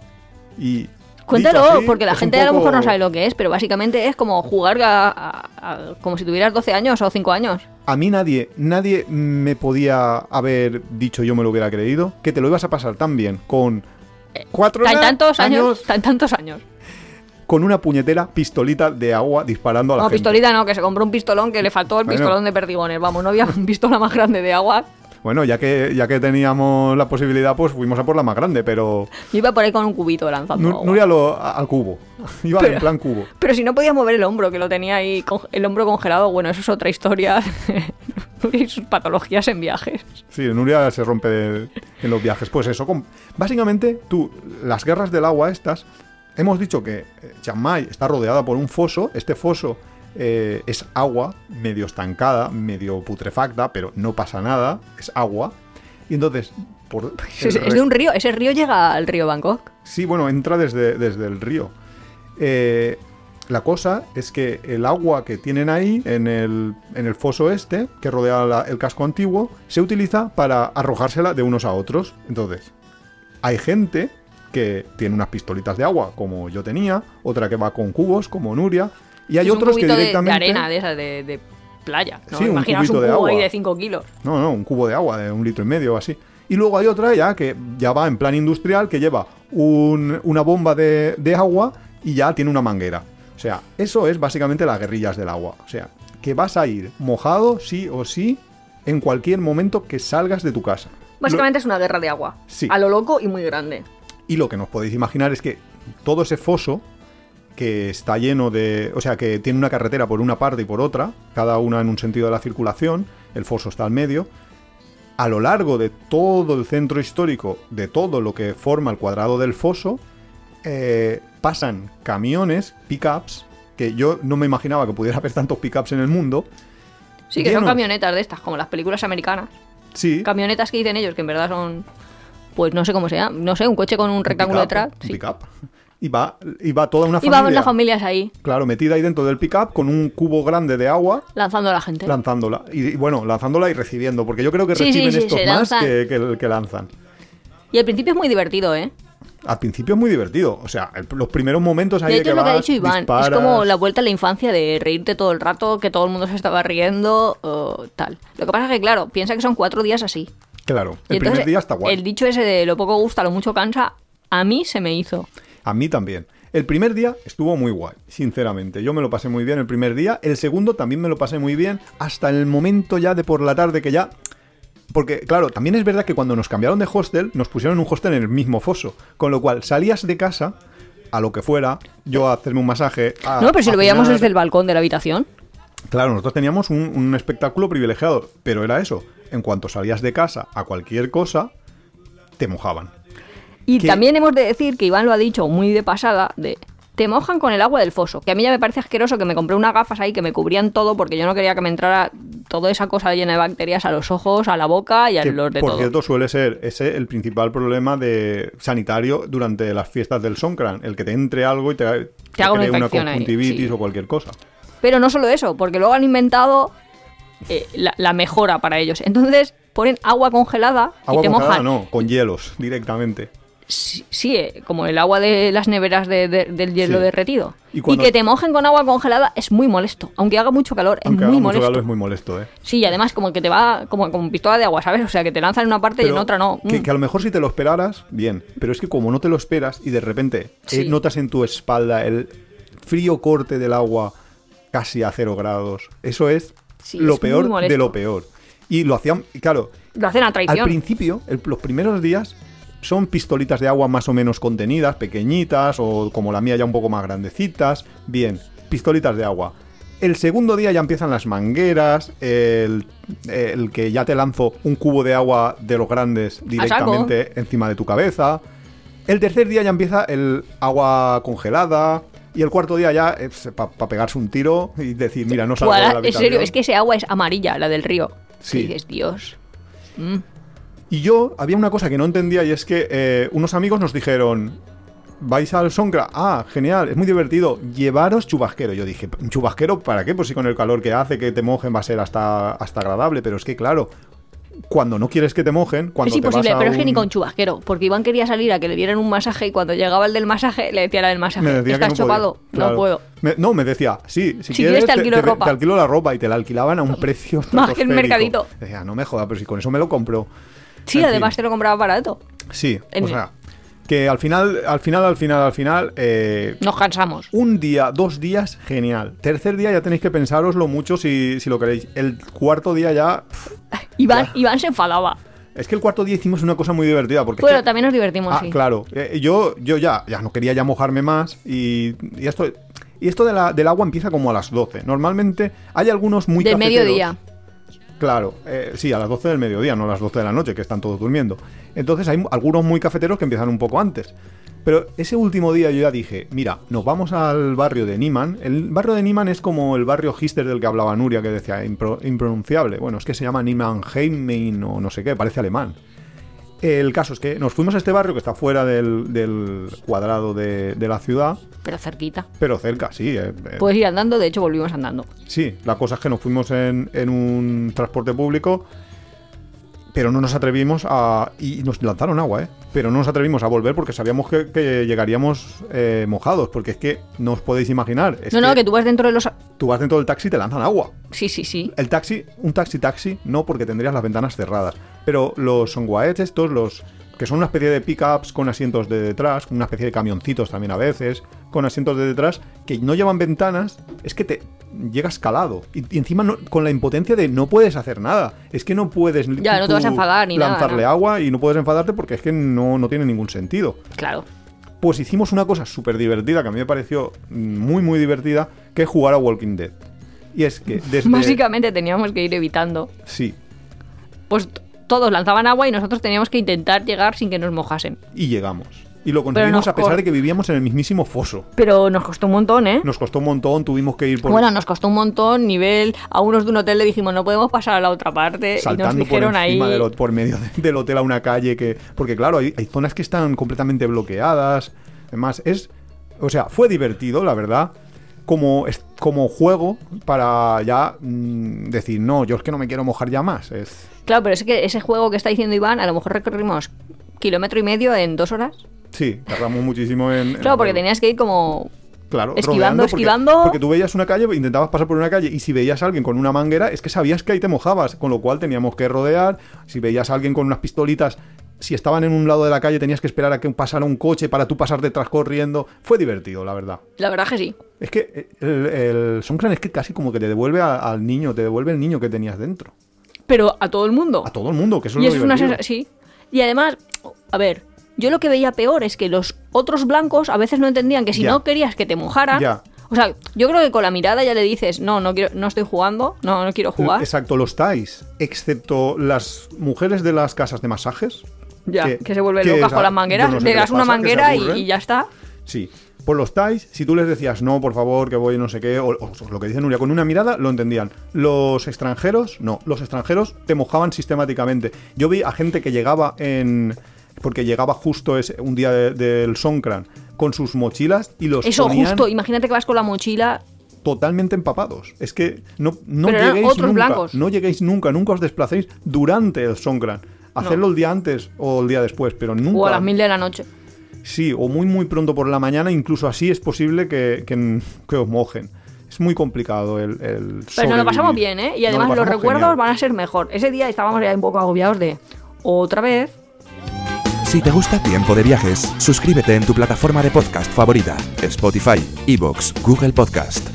Y Cuéntalo, así, porque la gente a lo mejor no sabe lo que es, pero básicamente es como jugar a- a- a- como si tuvieras 12 años o 5 años. A mí nadie, nadie me podía haber dicho, yo me lo hubiera creído, que te lo ibas a pasar tan bien con cuatro Tan tantos años, tan tantos años. Con una puñetera pistolita de agua disparando a la No, gente. pistolita no, que se compró un pistolón que le faltó el Bueno. pistolón de perdigones. Vamos, no había un pistola más grande de agua. Bueno, ya que, ya que teníamos la posibilidad, pues fuimos a por la más grande, pero Yo iba por ahí con un cubito lanzando agua. Nuria lo, a- al cubo. Iba Pero- en plan cubo. Pero si no podía mover el hombro, que lo tenía ahí, el hombro congelado, bueno, eso es otra historia. y sus patologías en viajes. Sí, Nuria se rompe de- en los viajes. Pues eso, básicamente tú, las guerras del agua estas, hemos dicho que eh, Chiang Mai está rodeada por un foso. Este foso eh, es agua medio estancada, medio putrefacta, pero no pasa nada, es agua. Y entonces, por... Es, de un río, ese río llega al río Bangkok. Sí, bueno, entra desde, desde el río. Eh, la cosa es que el agua que tienen ahí en el, en el foso este, que rodea la- el casco antiguo, se utiliza para arrojársela de unos a otros. Entonces, hay gente que tiene unas pistolitas de agua, como yo tenía, otra que va con cubos, como Nuria, y hay Es un otros que cubito de- directamente... de, arena, de esa, de, de playa. ¿no? Sí, un Imaginaos un, cubito de cubo ahí agua. de 5 kilos. No, no, un cubo de agua de un litro y medio o así. Y luego hay otra ya que ya va en plan industrial, que lleva un- una bomba de, de agua y ya tiene una manguera. O sea, eso es básicamente las guerrillas del agua. O sea, que vas a ir mojado sí o sí en cualquier momento que salgas de tu casa. Básicamente es una guerra de agua. Sí. A lo loco y muy grande. Y lo que nos podéis imaginar es que todo ese foso que está lleno de... O sea, que tiene una carretera por una parte y por otra, cada una en un sentido de la circulación, el foso está al medio, a lo largo de todo el centro histórico, de todo lo que forma el cuadrado del foso, eh, pasan camiones, pickups, que yo no me imaginaba que pudiera haber tantos pickups en el mundo. Sí, que son camionetas de estas, como las películas americanas. Sí, Camionetas que dicen ellos, que en verdad son. Pues no sé cómo se llama. No sé, un coche con un rectángulo detrás. un sí. pickup. Y va, y va toda una Y familia. van las familias ahí, Claro, metida ahí dentro del pickup con un cubo grande de agua lanzando a la gente. lanzándola. Y, y bueno, lanzándola y recibiendo, porque yo creo que Sí, reciben sí, estos más que, que, que lanzan. Y al principio es muy divertido, ¿eh? Al principio es muy divertido. O sea, el- los primeros momentos ahí De hecho, es lo que ha dicho Iván. disparas- Es como la vuelta a la infancia de reírte todo el rato, que todo el mundo se estaba riendo, o tal. Lo que pasa es que, claro, piensa que son cuatro días así. Claro, el primer día está guay. El dicho ese de lo poco gusta, lo mucho cansa, a mí se me hizo. A mí también. El primer día estuvo muy guay, sinceramente. Yo me lo pasé muy bien el primer día. El segundo también me lo pasé muy bien. Hasta el momento ya de por la tarde que ya. Porque, claro, también es verdad que cuando nos cambiaron de hostel, nos pusieron un hostel en el mismo foso. Con lo cual, salías de casa, a lo que fuera, yo a hacerme un masaje. a- no, pero si lo veíamos desde el balcón de la habitación. Claro, nosotros teníamos un, un espectáculo privilegiado, pero era eso. En cuanto salías de casa a cualquier cosa, te mojaban. Y también hemos de decir que Iván lo ha dicho muy de pasada, de te mojan con el agua del foso, que a mí ya me parece asqueroso que me compré unas gafas ahí que me cubrían todo porque yo no quería que me entrara toda esa cosa llena de bacterias a los ojos, a la boca y a los de por todo. cierto, suele ser ese el principal problema de sanitario durante las fiestas del Songkran, el que te entre algo y te, te haga una ahí, conjuntivitis sí. o cualquier cosa. Pero no solo eso, porque luego han inventado eh, la, la mejora para ellos. Entonces ponen agua congelada Agua y te congelada mojan. no, con hielos directamente. Sí, sí, eh, como el agua de las neveras de- de- del hielo Sí. derretido. Y que te mojen con agua congelada es muy molesto. Aunque haga mucho calor, es muy haga mucho molesto. calor es muy molesto, ¿eh? Sí, y además como que te va como como pistola de agua, ¿sabes? O sea, que te lanzan en una parte y en otra no. Que, Mm. que a lo mejor si te lo esperaras, bien. Pero es que como no te lo esperas y de repente eh, notas en tu espalda el frío corte del agua casi a cero grados, eso es Sí, lo peor de lo peor. Y lo hacían, claro, Lo hacen a al traición. principio, el- los primeros días son pistolitas de agua más o menos contenidas, pequeñitas o como la mía ya un poco más grandecitas. Bien, pistolitas de agua. El segundo día ya empiezan las mangueras, el, el que ya te lanzo un cubo de agua de los grandes directamente encima de tu cabeza. El tercer día ya empieza el agua congelada. Y el cuarto día ya es para pegarse un tiro y decir, mira, no salgo de la Guau, en habitación. serio, es que ese agua es amarilla, la del río. Sí. Y dices, Dios. Mm. Y yo había una cosa que no entendía y es que eh, unos amigos nos dijeron, vais al Sonkra, ah, genial, es muy divertido, llevaros chubasquero. Yo dije, ¿un chubasquero para qué? Pues si con el calor que hace, que te mojen va a ser hasta, hasta agradable, pero es que claro, cuando no quieres que te mojen, cuando es te vas imposible, a pero es que ni un- con chubasquero. Porque Iván quería salir a que le dieran un masaje y cuando llegaba el del masaje le decía la del masaje: me decía ¿Estás no podía. chupado? Claro. No puedo. Me- no, me decía, sí, si, Si quieres te alquilo ropa. te alquilo la ropa y te la alquilaban a un precio Más que el mercadito. Decía, no me jodas, pero si con eso me lo compro. Sí, En además fin. te lo compraba barato. Sí, En- o sea, que al final, al final, al final, al final, eh, Nos cansamos. un día, dos días, genial. Tercer día ya tenéis que pensároslo mucho si, si lo queréis. El cuarto día ya... pff, Iván, Iván se enfadaba. Es que el cuarto día hicimos una cosa muy divertida. Porque es que- también nos divertimos, Ah, sí. claro. Eh, yo, yo ya, ya no quería ya mojarme más y, y esto... Y esto de la- del agua empieza como a las 12. Normalmente hay algunos muy Del cafeteros. mediodía. Claro, eh, sí, a las 12 del mediodía, no a las 12 de la noche, que están todos durmiendo. Entonces hay algunos muy cafeteros que empiezan un poco antes. Pero ese último día yo ya dije, mira, nos vamos al barrio de Niman. El barrio de Niman es como el barrio Gister del que hablaba Nuria, que decía impro- impronunciable. Bueno, es que se llama Niemanheim o no sé qué, parece alemán. El caso es que nos fuimos a este barrio que está fuera del, del cuadrado de, de la ciudad, Pero cerquita. pero cerca, sí. eh, eh, Puedes ir andando, de hecho volvimos andando. Sí, la cosa es que nos fuimos en, en un transporte público, pero no nos atrevimos a... Y nos lanzaron agua, ¿eh? Pero no nos atrevimos a volver porque sabíamos que, que llegaríamos eh, mojados, porque es que no os podéis imaginar. Es no, no, que tú vas dentro de los... tú vas dentro del taxi y te lanzan agua. Sí, sí, sí. El taxi, un taxi taxi, no porque tendrías las ventanas cerradas. Pero los songuaets estos, los que son una especie de pickups con asientos de detrás, una especie de camioncitos también a veces, con asientos de detrás, que no llevan ventanas, es que te llegas calado. Y, y encima no- con la impotencia de no puedes hacer nada. Es que no puedes Ya, no te vas a enfadar ni nada, lanzarle ¿no? agua y no puedes enfadarte porque es que no, no tiene ningún sentido. Claro. Pues hicimos una cosa súper divertida, que a mí me pareció muy, muy divertida, que es jugar a Walking Dead. Y es que desde... Básicamente teníamos que ir evitando. Sí, Pues todos lanzaban agua y nosotros teníamos que intentar llegar sin que nos mojasen. y llegamos. Y lo conseguimos a pesar de que vivíamos en el mismísimo foso. Pero nos costó un montón, ¿eh? Nos costó un montón, tuvimos que ir por Bueno, nos costó un montón, nivel, a unos de un hotel le dijimos, no podemos pasar a la otra parte, y nos saltando por dijeron ahí... encima del por medio de- del hotel a una calle que porque claro, hay, hay zonas que están completamente bloqueadas. Además, es o sea, fue divertido, la verdad. Como, como juego para ya mm, decir, no, yo es que no me quiero mojar ya más. Es, Claro, pero es que ese juego que está diciendo Iván, a lo mejor recorrimos kilómetro y medio en dos horas. Sí, tardamos muchísimo en... en Claro, porque tenías que ir como... Claro, Esquivando, porque- esquivando. Porque tú veías una calle, intentabas pasar por una calle y si veías a alguien con una manguera, es que sabías que ahí te mojabas, con lo cual teníamos que rodear. Si veías a alguien con unas pistolitas, si estaban en un lado de la calle, tenías que esperar a que pasara un coche para tú pasar detrás corriendo. Fue divertido, la verdad. La verdad que sí. Es que eh, el, el es que casi como que te devuelve a- al niño, te devuelve el niño que tenías dentro. Pero a todo el mundo. A todo el mundo, que eso y es lo es una divertido. sensa- Sí. Y además, a ver, yo lo que veía peor es que los otros blancos a veces no entendían que si Ya. no querías que te mojaran... Ya. O sea, yo creo que con la mirada ya le dices, no, no quiero, no estoy jugando, no, no quiero jugar. Exacto, los Thais, excepto las mujeres de las casas de masajes. Ya, que, se vuelven locas con las mangueras, no sé le das una manguera y, ya está. Sí. Por los Thais, si tú les decías no, por favor, que voy no sé qué, o, o lo que dice Nuria, con una mirada lo entendían. Los extranjeros, no. Los extranjeros te mojaban sistemáticamente. Yo vi a gente que llegaba en. Porque llegaba justo ese, un día de- del Songkran con sus mochilas y los Eso ponían justo, imagínate que vas con la mochila. totalmente empapados. Es que no, no lleguéis nunca. blancos. No lleguéis nunca, nunca os desplacéis durante el Songkran. Hacerlo el día antes o el día después, pero nunca. O a las mil de la noche. Sí, o muy muy pronto por la mañana, incluso así es posible que, que- que os mojen. Es muy complicado el, el Pero nos lo pasamos bien, ¿eh? Y además los recuerdos genial. van a ser mejor. Ese día estábamos ya un poco agobiados de otra vez. Si te gusta Tiempo de Viajes, suscríbete en tu plataforma de podcast favorita, Spotify, Evox, Google Podcast.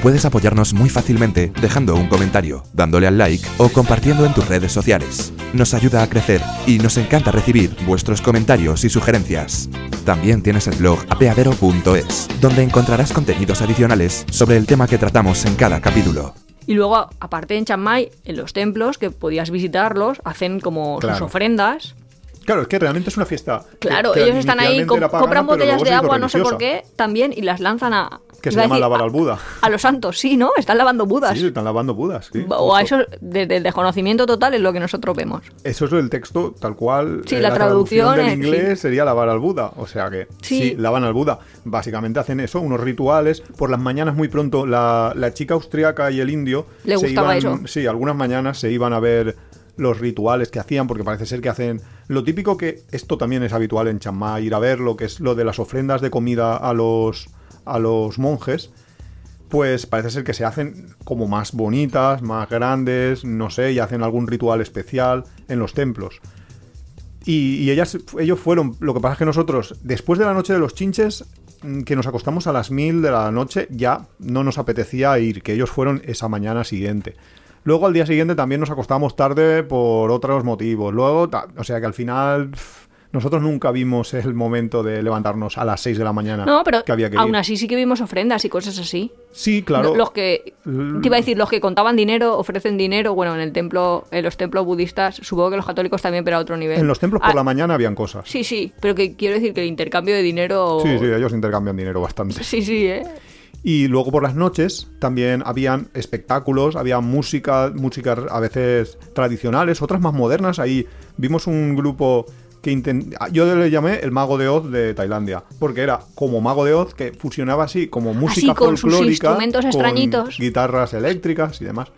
Puedes apoyarnos muy fácilmente dejando un comentario, dándole al like o compartiendo en tus redes sociales. Nos ayuda a crecer y nos encanta recibir vuestros comentarios y sugerencias. También tienes el blog apeadero.es, donde encontrarás contenidos adicionales sobre el tema que tratamos en cada capítulo. Y luego, aparte en Chiang Mai, en los templos, que podías visitarlos, hacen como sus ofrendas. Claro, es que realmente es una fiesta. Claro, que ellos están ahí, pagana, compran botellas de agua, no sé por qué, también, y las lanzan a... Que se llama lavar al Buda. A los santos, sí, ¿no? Están lavando budas. Sí, están lavando budas. sí, o a eso, desde el desconocimiento total, es lo que nosotros vemos. Eso es el texto tal cual. Sí, eh, la traducción del es- inglés sí. sería lavar al Buda. O sea que Sí. sí. lavan al Buda. Básicamente hacen eso, unos rituales. Por las mañanas muy pronto, la, la chica austriaca y el indio. Le se gustaba iban- eso. Sí, algunas mañanas se iban a ver los rituales que hacían, porque parece ser que hacen lo típico que esto también es habitual en Chiang ir a ver lo que es lo de las ofrendas de comida a los, a los monjes, pues parece ser que se hacen como más bonitas, más grandes, no sé, y hacen algún ritual especial en los templos. Y, y ellas, ellos fueron, lo que pasa es que nosotros, después de la noche de los chinches, mm, que nos acostamos a las mil de la noche, ya no nos apetecía ir, que ellos fueron esa mañana siguiente. Luego al día siguiente también nos acostamos tarde por otros motivos. Luego, o sea que al final pff, nosotros nunca vimos el momento de levantarnos a las 6 de la mañana. No, pero que había que aún ir. así sí que vimos ofrendas y cosas así. Sí, claro. Los que, te iba a decir, los que contaban dinero, ofrecen dinero, bueno, en el templo, en los templos budistas, supongo que los católicos también, pero a otro nivel. En los templos por Ah, la mañana habían cosas. Sí, sí, pero que quiero decir que el intercambio de dinero... Sí, sí, ellos intercambian dinero bastante. Sí, sí, ¿eh? Y luego por las noches también habían espectáculos, había música, músicas a veces tradicionales, otras más modernas. Ahí vimos un grupo que inten- yo le llamé el mago de Oz de Tailandia, porque era como mago de Oz que fusionaba así como música con sus folclórica instrumentos con extrañitos. guitarras eléctricas y demás.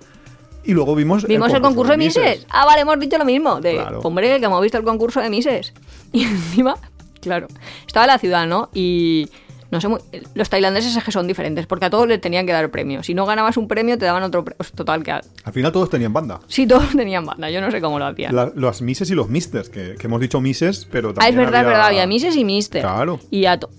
Y luego vimos Vimos el concurso de Mises. Ah, vale, hemos dicho lo mismo. De, Claro. Hombre, que hemos visto el concurso de Mises. Y encima, claro, estaba en la ciudad, ¿no? Y no sé, muy- los tailandeses es que son diferentes, porque a todos le tenían que dar premio. Si no ganabas un premio, te daban otro premio. Total, que... Al final todos tenían banda. Sí, todos tenían banda, yo no sé cómo lo hacían. La- los Mises y los Misters, que, que hemos dicho Mises, pero ah, también es verdad, es había- verdad, había Mises y Mister. Claro. Y a to-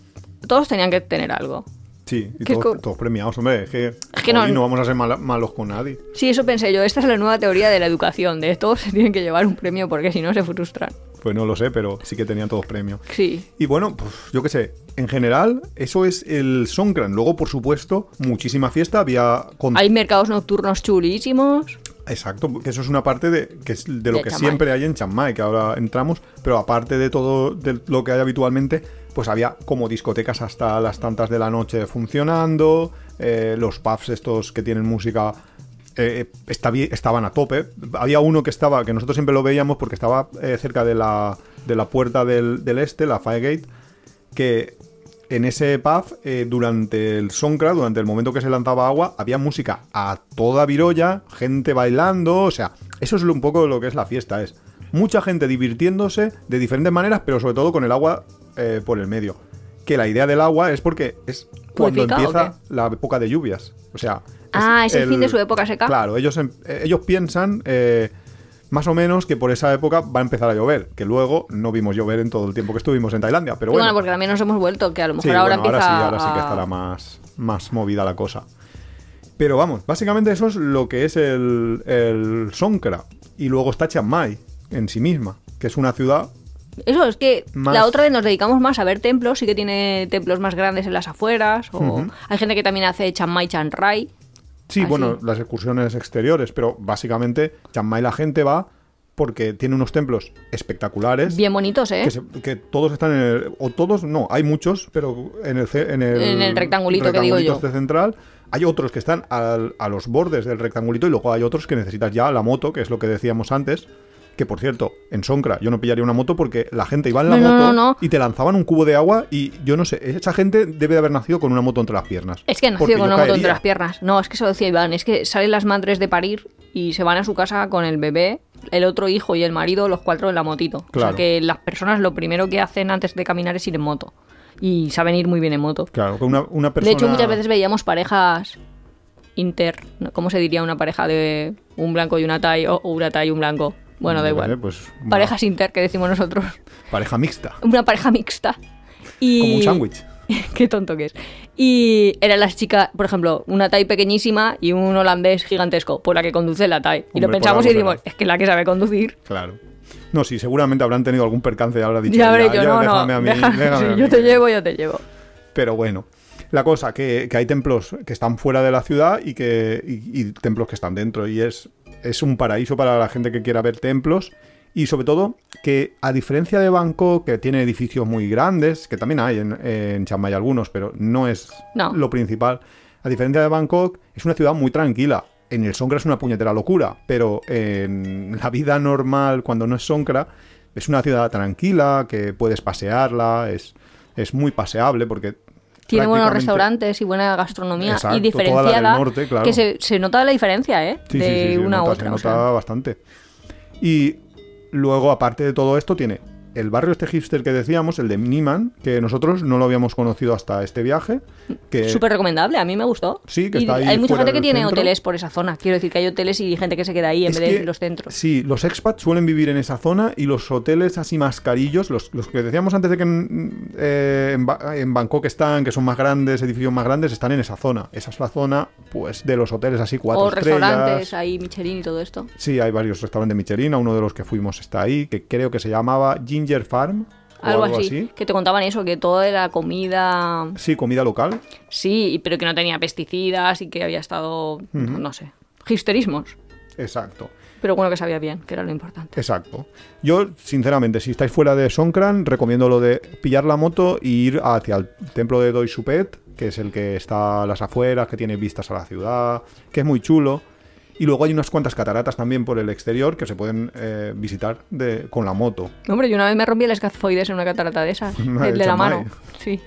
todos tenían que tener algo. Sí, y todos, todos premiados, hombre. Es que, Es que no- vamos a ser malos con nadie. Sí, eso pensé yo. Esta es la nueva teoría de la educación. De todos se tienen que llevar un premio porque si no se frustran. Pues no lo sé, pero sí que tenían todos premios. Sí. Y bueno, pues yo qué sé, en general, eso es el Songkran. Luego, por supuesto, muchísima fiesta. Había. con- Hay mercados nocturnos chulísimos. Exacto, que eso es una parte de, que es de lo De que siempre hay en Chiang Mai, que ahora entramos. Pero aparte de todo de lo que hay habitualmente, pues había como discotecas hasta las tantas de la noche funcionando. eh, los pubs estos que tienen música. Eh, estaban a tope. Había uno que estaba, que nosotros siempre lo veíamos porque estaba eh, cerca de la, de la puerta del, del este, la Firegate, que en ese pub, eh, durante el Songkran, durante el momento que se lanzaba agua, había música a toda virolla, gente bailando, o sea, eso es un poco lo que es la fiesta, es mucha gente divirtiéndose de diferentes maneras, pero sobre todo con el agua eh, por el medio. Que la idea del agua es porque es cuando ¿Purificado o empieza la época de lluvias, o sea... Ah, es el fin de su época seca. Claro, ellos, em- eh, ellos piensan eh, más o menos que por esa época va a empezar a llover, que luego no vimos llover en todo el tiempo que estuvimos en Tailandia, pero bueno, bueno. porque también nos hemos vuelto, que a lo mejor Sí, ahora bueno, empieza ahora sí, ahora sí que estará más, más movida la cosa. Pero vamos, básicamente eso es lo que es el, el Songkran. Y luego está Chiang Mai en sí misma, que es una ciudad Eso es que Más- la otra vez nos dedicamos más a ver templos, sí que tiene templos más grandes en las afueras, o hay gente que también hace Chiang Mai, Chiang Rai. Sí, Ah, bueno, las excursiones exteriores, pero básicamente Chiang Mai la gente va porque tiene unos templos espectaculares. Bien bonitos, ¿eh? Que, se- que todos están en el. O todos, no, hay muchos, pero en el, ce- en el, En el rectangulito que digo yo. este central. Hay otros que están al- a los bordes del rectangulito y luego hay otros que necesitas ya la moto, que es lo que decíamos antes. Que por cierto, en Soncra yo no pillaría una moto porque la gente iba en la No, moto no, no. y te lanzaban un cubo de agua y yo no sé, esa gente debe de haber nacido con una moto entre las piernas. Es que nació con una moto entre las piernas. No, es que eso decía Iván, es que salen las madres de parir y se van a su casa con el bebé, el otro hijo y el marido, los cuatro en la motito. O Claro. sea que las personas lo primero que hacen antes de caminar es ir en moto. Y saben ir muy bien en moto. Claro, que una, una persona. De hecho, muchas veces veíamos parejas inter. ¿cómo se diría una pareja de un blanco y una Thai o o una Thai y un blanco? Bueno, da igual. sé, pues, una Parejas inter que decimos nosotros. Pareja mixta. Una pareja mixta. Y... Como un sándwich. Qué tonto que es. Y eran las chicas, por ejemplo, una Thai pequeñísima y un holandés gigantesco, por la que conduce la Thai. Y lo pensamos y será. es que la que sabe conducir. Claro. No, sí, seguramente habrán tenido algún percance y habrá dicho. ya habré "Ya, yo, ya, no, no, déjame a mí, déjame sí, a mí". yo te llevo, yo te llevo. Pero bueno, la cosa, que, que hay templos que están fuera de la ciudad y, que, y, y templos que están dentro. Y es, es un paraíso para la gente que quiera ver templos. Y sobre todo, que a diferencia de Bangkok, que tiene edificios muy grandes, que también hay en, en Chiang Mai algunos, pero no es No. lo principal. A diferencia de Bangkok, es una ciudad muy tranquila. En el Songkra es una puñetera locura, pero en la vida normal, cuando no es Songkra, es una ciudad tranquila, que puedes pasearla, es, es muy paseable porque Tiene buenos restaurantes y buena gastronomía Exacto, y diferenciada. norte, claro. Que se, se nota la diferencia, ¿eh? Sí, de sí, sí, una a nota- otra. se o sea. nota bastante. Y luego, aparte de todo esto, tiene el barrio este hipster que decíamos, el de Niman, que nosotros no lo habíamos conocido hasta este viaje. Que Súper recomendable, a mí me gustó. Sí, que Y está ahí hay mucha gente que tiene centro. hoteles por esa zona. Quiero decir que hay hoteles y gente que se queda ahí en Es vez de los centros. Sí, los expats suelen vivir en esa zona y los hoteles así más carillos, los, los que decíamos antes de que en, eh, en Ba- en Bangkok están, que son más grandes, edificios más grandes, están en esa zona. Esa es la zona, pues, de los hoteles así cuatro O estrellas. restaurantes, ahí Michelin y todo esto. Sí, hay varios restaurantes Michelin, uno de los que fuimos está ahí, que creo que se llamaba Ginger Farm. Algo, algo, así, así. Que te contaban eso, que toda la comida. Sí, comida local. Sí, pero que no tenía pesticidas y que había estado. No sé. Hipsterismos. Exacto. Pero bueno, que sabía bien, que era lo importante. Exacto. Yo, sinceramente, si estáis fuera de Songkran, recomiendo lo de pillar la moto e ir hacia el templo de Doi Supet, que es el que está a las afueras, que tiene vistas a la ciudad, que es muy chulo. Y luego hay unas cuantas cataratas también por el exterior que se pueden eh, visitar de, con la moto. Hombre, yo una vez me rompí el escafoides en una catarata de esas. El de de la mano. Sí.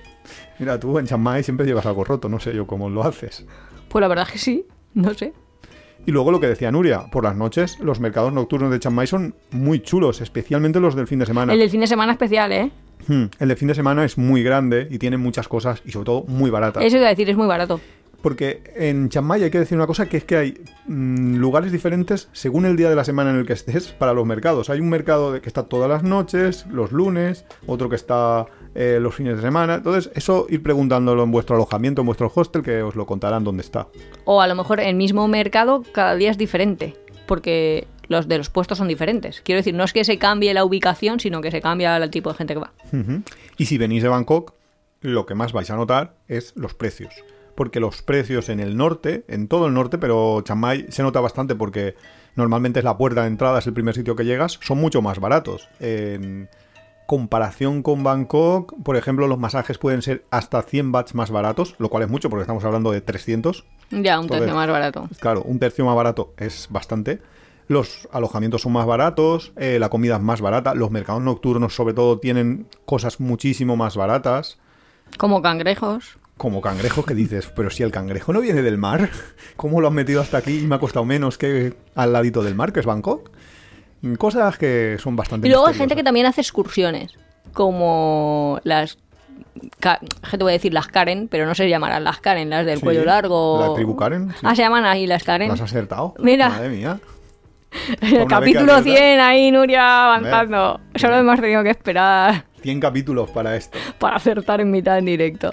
Mira, tú en Chiang Mai siempre llevas algo roto, no sé yo cómo lo haces. Pues la verdad es que sí. No sé. Y luego lo que decía Nuria, por las noches los mercados nocturnos de Chiang Mai son muy chulos, especialmente los del fin de semana. El del fin de semana especial, ¿eh? Hmm, El de fin de semana es muy grande y tiene muchas cosas y sobre todo muy baratas. Eso iba a decir, es muy barato. Porque en Chiang Mai hay que decir una cosa, que es que hay mm, lugares diferentes según el día de la semana en el que estés para los mercados. Hay un mercado que está todas las noches, los lunes, otro que está eh, los fines de semana. Entonces, eso ir preguntándolo en vuestro alojamiento, en vuestro hostel, que os lo contarán dónde está. O a lo mejor el mismo mercado cada día es diferente. Porque los de los puestos son diferentes. Quiero decir, no es que se cambie la ubicación, sino que se cambia el tipo de gente que va. Y si venís de Bangkok, lo que más vais a notar es los precios. Porque los precios en el norte, en todo el norte, pero Chiang Mai se nota bastante porque normalmente es la puerta de entrada, es el primer sitio que llegas, son mucho más baratos. En comparación con Bangkok, por ejemplo, los masajes pueden ser hasta 100 bahts más baratos, lo cual es mucho porque estamos hablando de 300. Ya, un tercio más barato. Claro, un tercio más barato es bastante. Los alojamientos son más baratos, eh, la comida es más barata, los mercados nocturnos sobre todo tienen cosas muchísimo más baratas. Como cangrejos. Como cangrejos que dices, pero si el cangrejo no viene del mar, ¿cómo lo han metido hasta aquí y me ha costado menos que al ladito del mar, que es Bangkok? Cosas que son bastante Y luego hay gente que también hace excursiones. Como las. Gente voy a decir las Karen, pero no se llamarán las Karen, las del Sí, cuello largo. la tribu Karen, sí. Ah, se llaman ahí las Karen. ¿Lo has acertado? Mira. Madre mía. El capítulo aciertas. 100 ahí, Nuria, avanzando. Solo hemos tenido que esperar 100 capítulos para esto. para acertar en mitad en directo.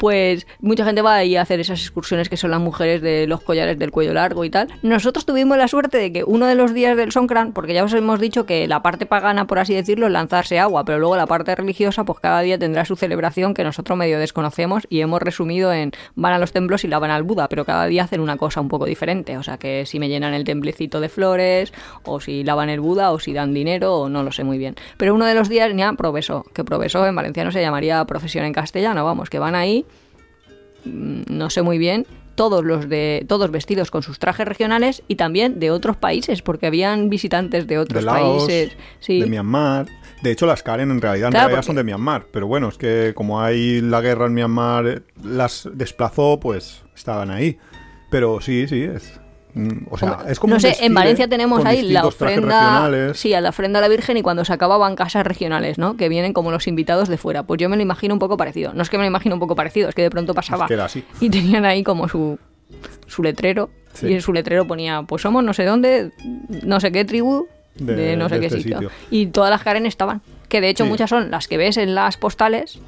Pues mucha gente va ahí a hacer esas excursiones que son las mujeres de los collares del cuello largo y tal. Nosotros tuvimos la suerte de que uno de los días del Songkran, porque ya os hemos dicho que la parte pagana, por así decirlo, es lanzarse agua, pero luego la parte religiosa, pues cada día tendrá su celebración que nosotros medio desconocemos y hemos resumido en van a los templos y lavan al Buda, pero cada día hacen una cosa un poco diferente. O sea que si me llenan el templecito de flores, o si lavan el Buda, o si dan dinero, o no lo sé muy bien. Pero uno de los días ya proveso, que proveso en valenciano se llamaría profesión en castellano, vamos, que van ahí no sé muy bien, todos los de todos vestidos con sus trajes regionales y también de otros países, porque habían visitantes de otros de Laos, países. Sí. de Myanmar. De hecho, las Karen en realidad, en Claro, realidad porque- son de Myanmar. Pero bueno, es que como hay la guerra en Myanmar, las desplazó, pues estaban ahí. Pero sí, sí, es. Mm, O sea, es como no sé, en Valencia tenemos ahí la ofrenda, sí, a la ofrenda a la Virgen y cuando se acababan casas regionales, ¿no? Que vienen como los invitados de fuera. Pues yo me lo imagino un poco parecido. No es que me lo imagino un poco parecido, es que de pronto pasaba. Es que era así. Y tenían ahí como su su letrero Sí. y en su letrero ponía, pues somos no sé dónde, no sé qué tribu de, De- no sé de qué este sitio. sitio. Y todas las Karen estaban, que de hecho Sí. muchas son las que ves en las postales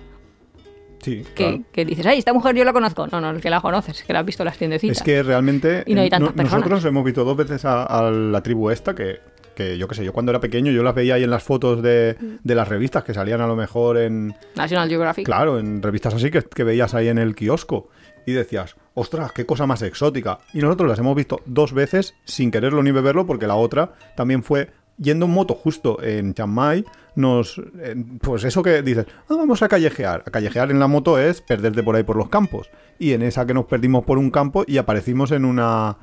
Sí, que, claro. que dices, ay, esta mujer yo la conozco. No, no, el que la conoces, es que la has visto en las tiendecitas. Es que realmente Y no hay tantas personas. nosotros hemos visto dos veces a, a la tribu esta que, que yo qué sé, yo cuando era pequeño yo las veía ahí en las fotos de, Mm. de las revistas que salían a lo mejor en, National Geographic. Claro, en revistas así que, que veías ahí en el kiosco. Y decías, ostras, qué cosa más exótica. Y nosotros las hemos visto dos veces sin quererlo ni beberlo, porque la otra también fue yendo en moto justo en Chiang Mai. Nos, eh, pues eso que dices, "Ah, vamos a callejear. A callejear en la moto es perderte por ahí por los campos. Y en esa que nos perdimos por un campo y aparecimos en una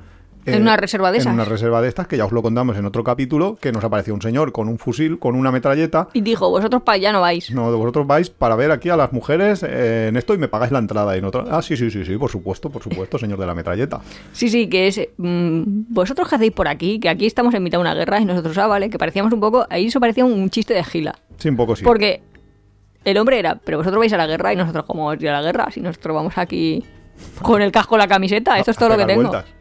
En una reserva de En esas. una reserva de estas, que ya os lo contamos en otro capítulo, que nos apareció un señor con un fusil, con una metralleta. Y dijo, vosotros para allá no vais. No, vosotros vais para ver aquí a las mujeres eh, en esto y me pagáis la entrada. Y en otra, ah, sí, sí, sí, sí, por supuesto, por supuesto, señor de la metralleta. Sí, sí, que es... mm, ¿Vosotros qué hacéis por aquí? Que aquí estamos en mitad de una guerra y nosotros, ah, vale, que parecíamos un poco... Ahí eso parecía un chiste de gila. Sí, un poco sí. Porque el hombre era, pero vosotros vais a la guerra y nosotros, ¿cómo vamos a ir a la guerra? Si nosotros vamos aquí con el casco, la camiseta, esto es todo lo que tengo. vueltas.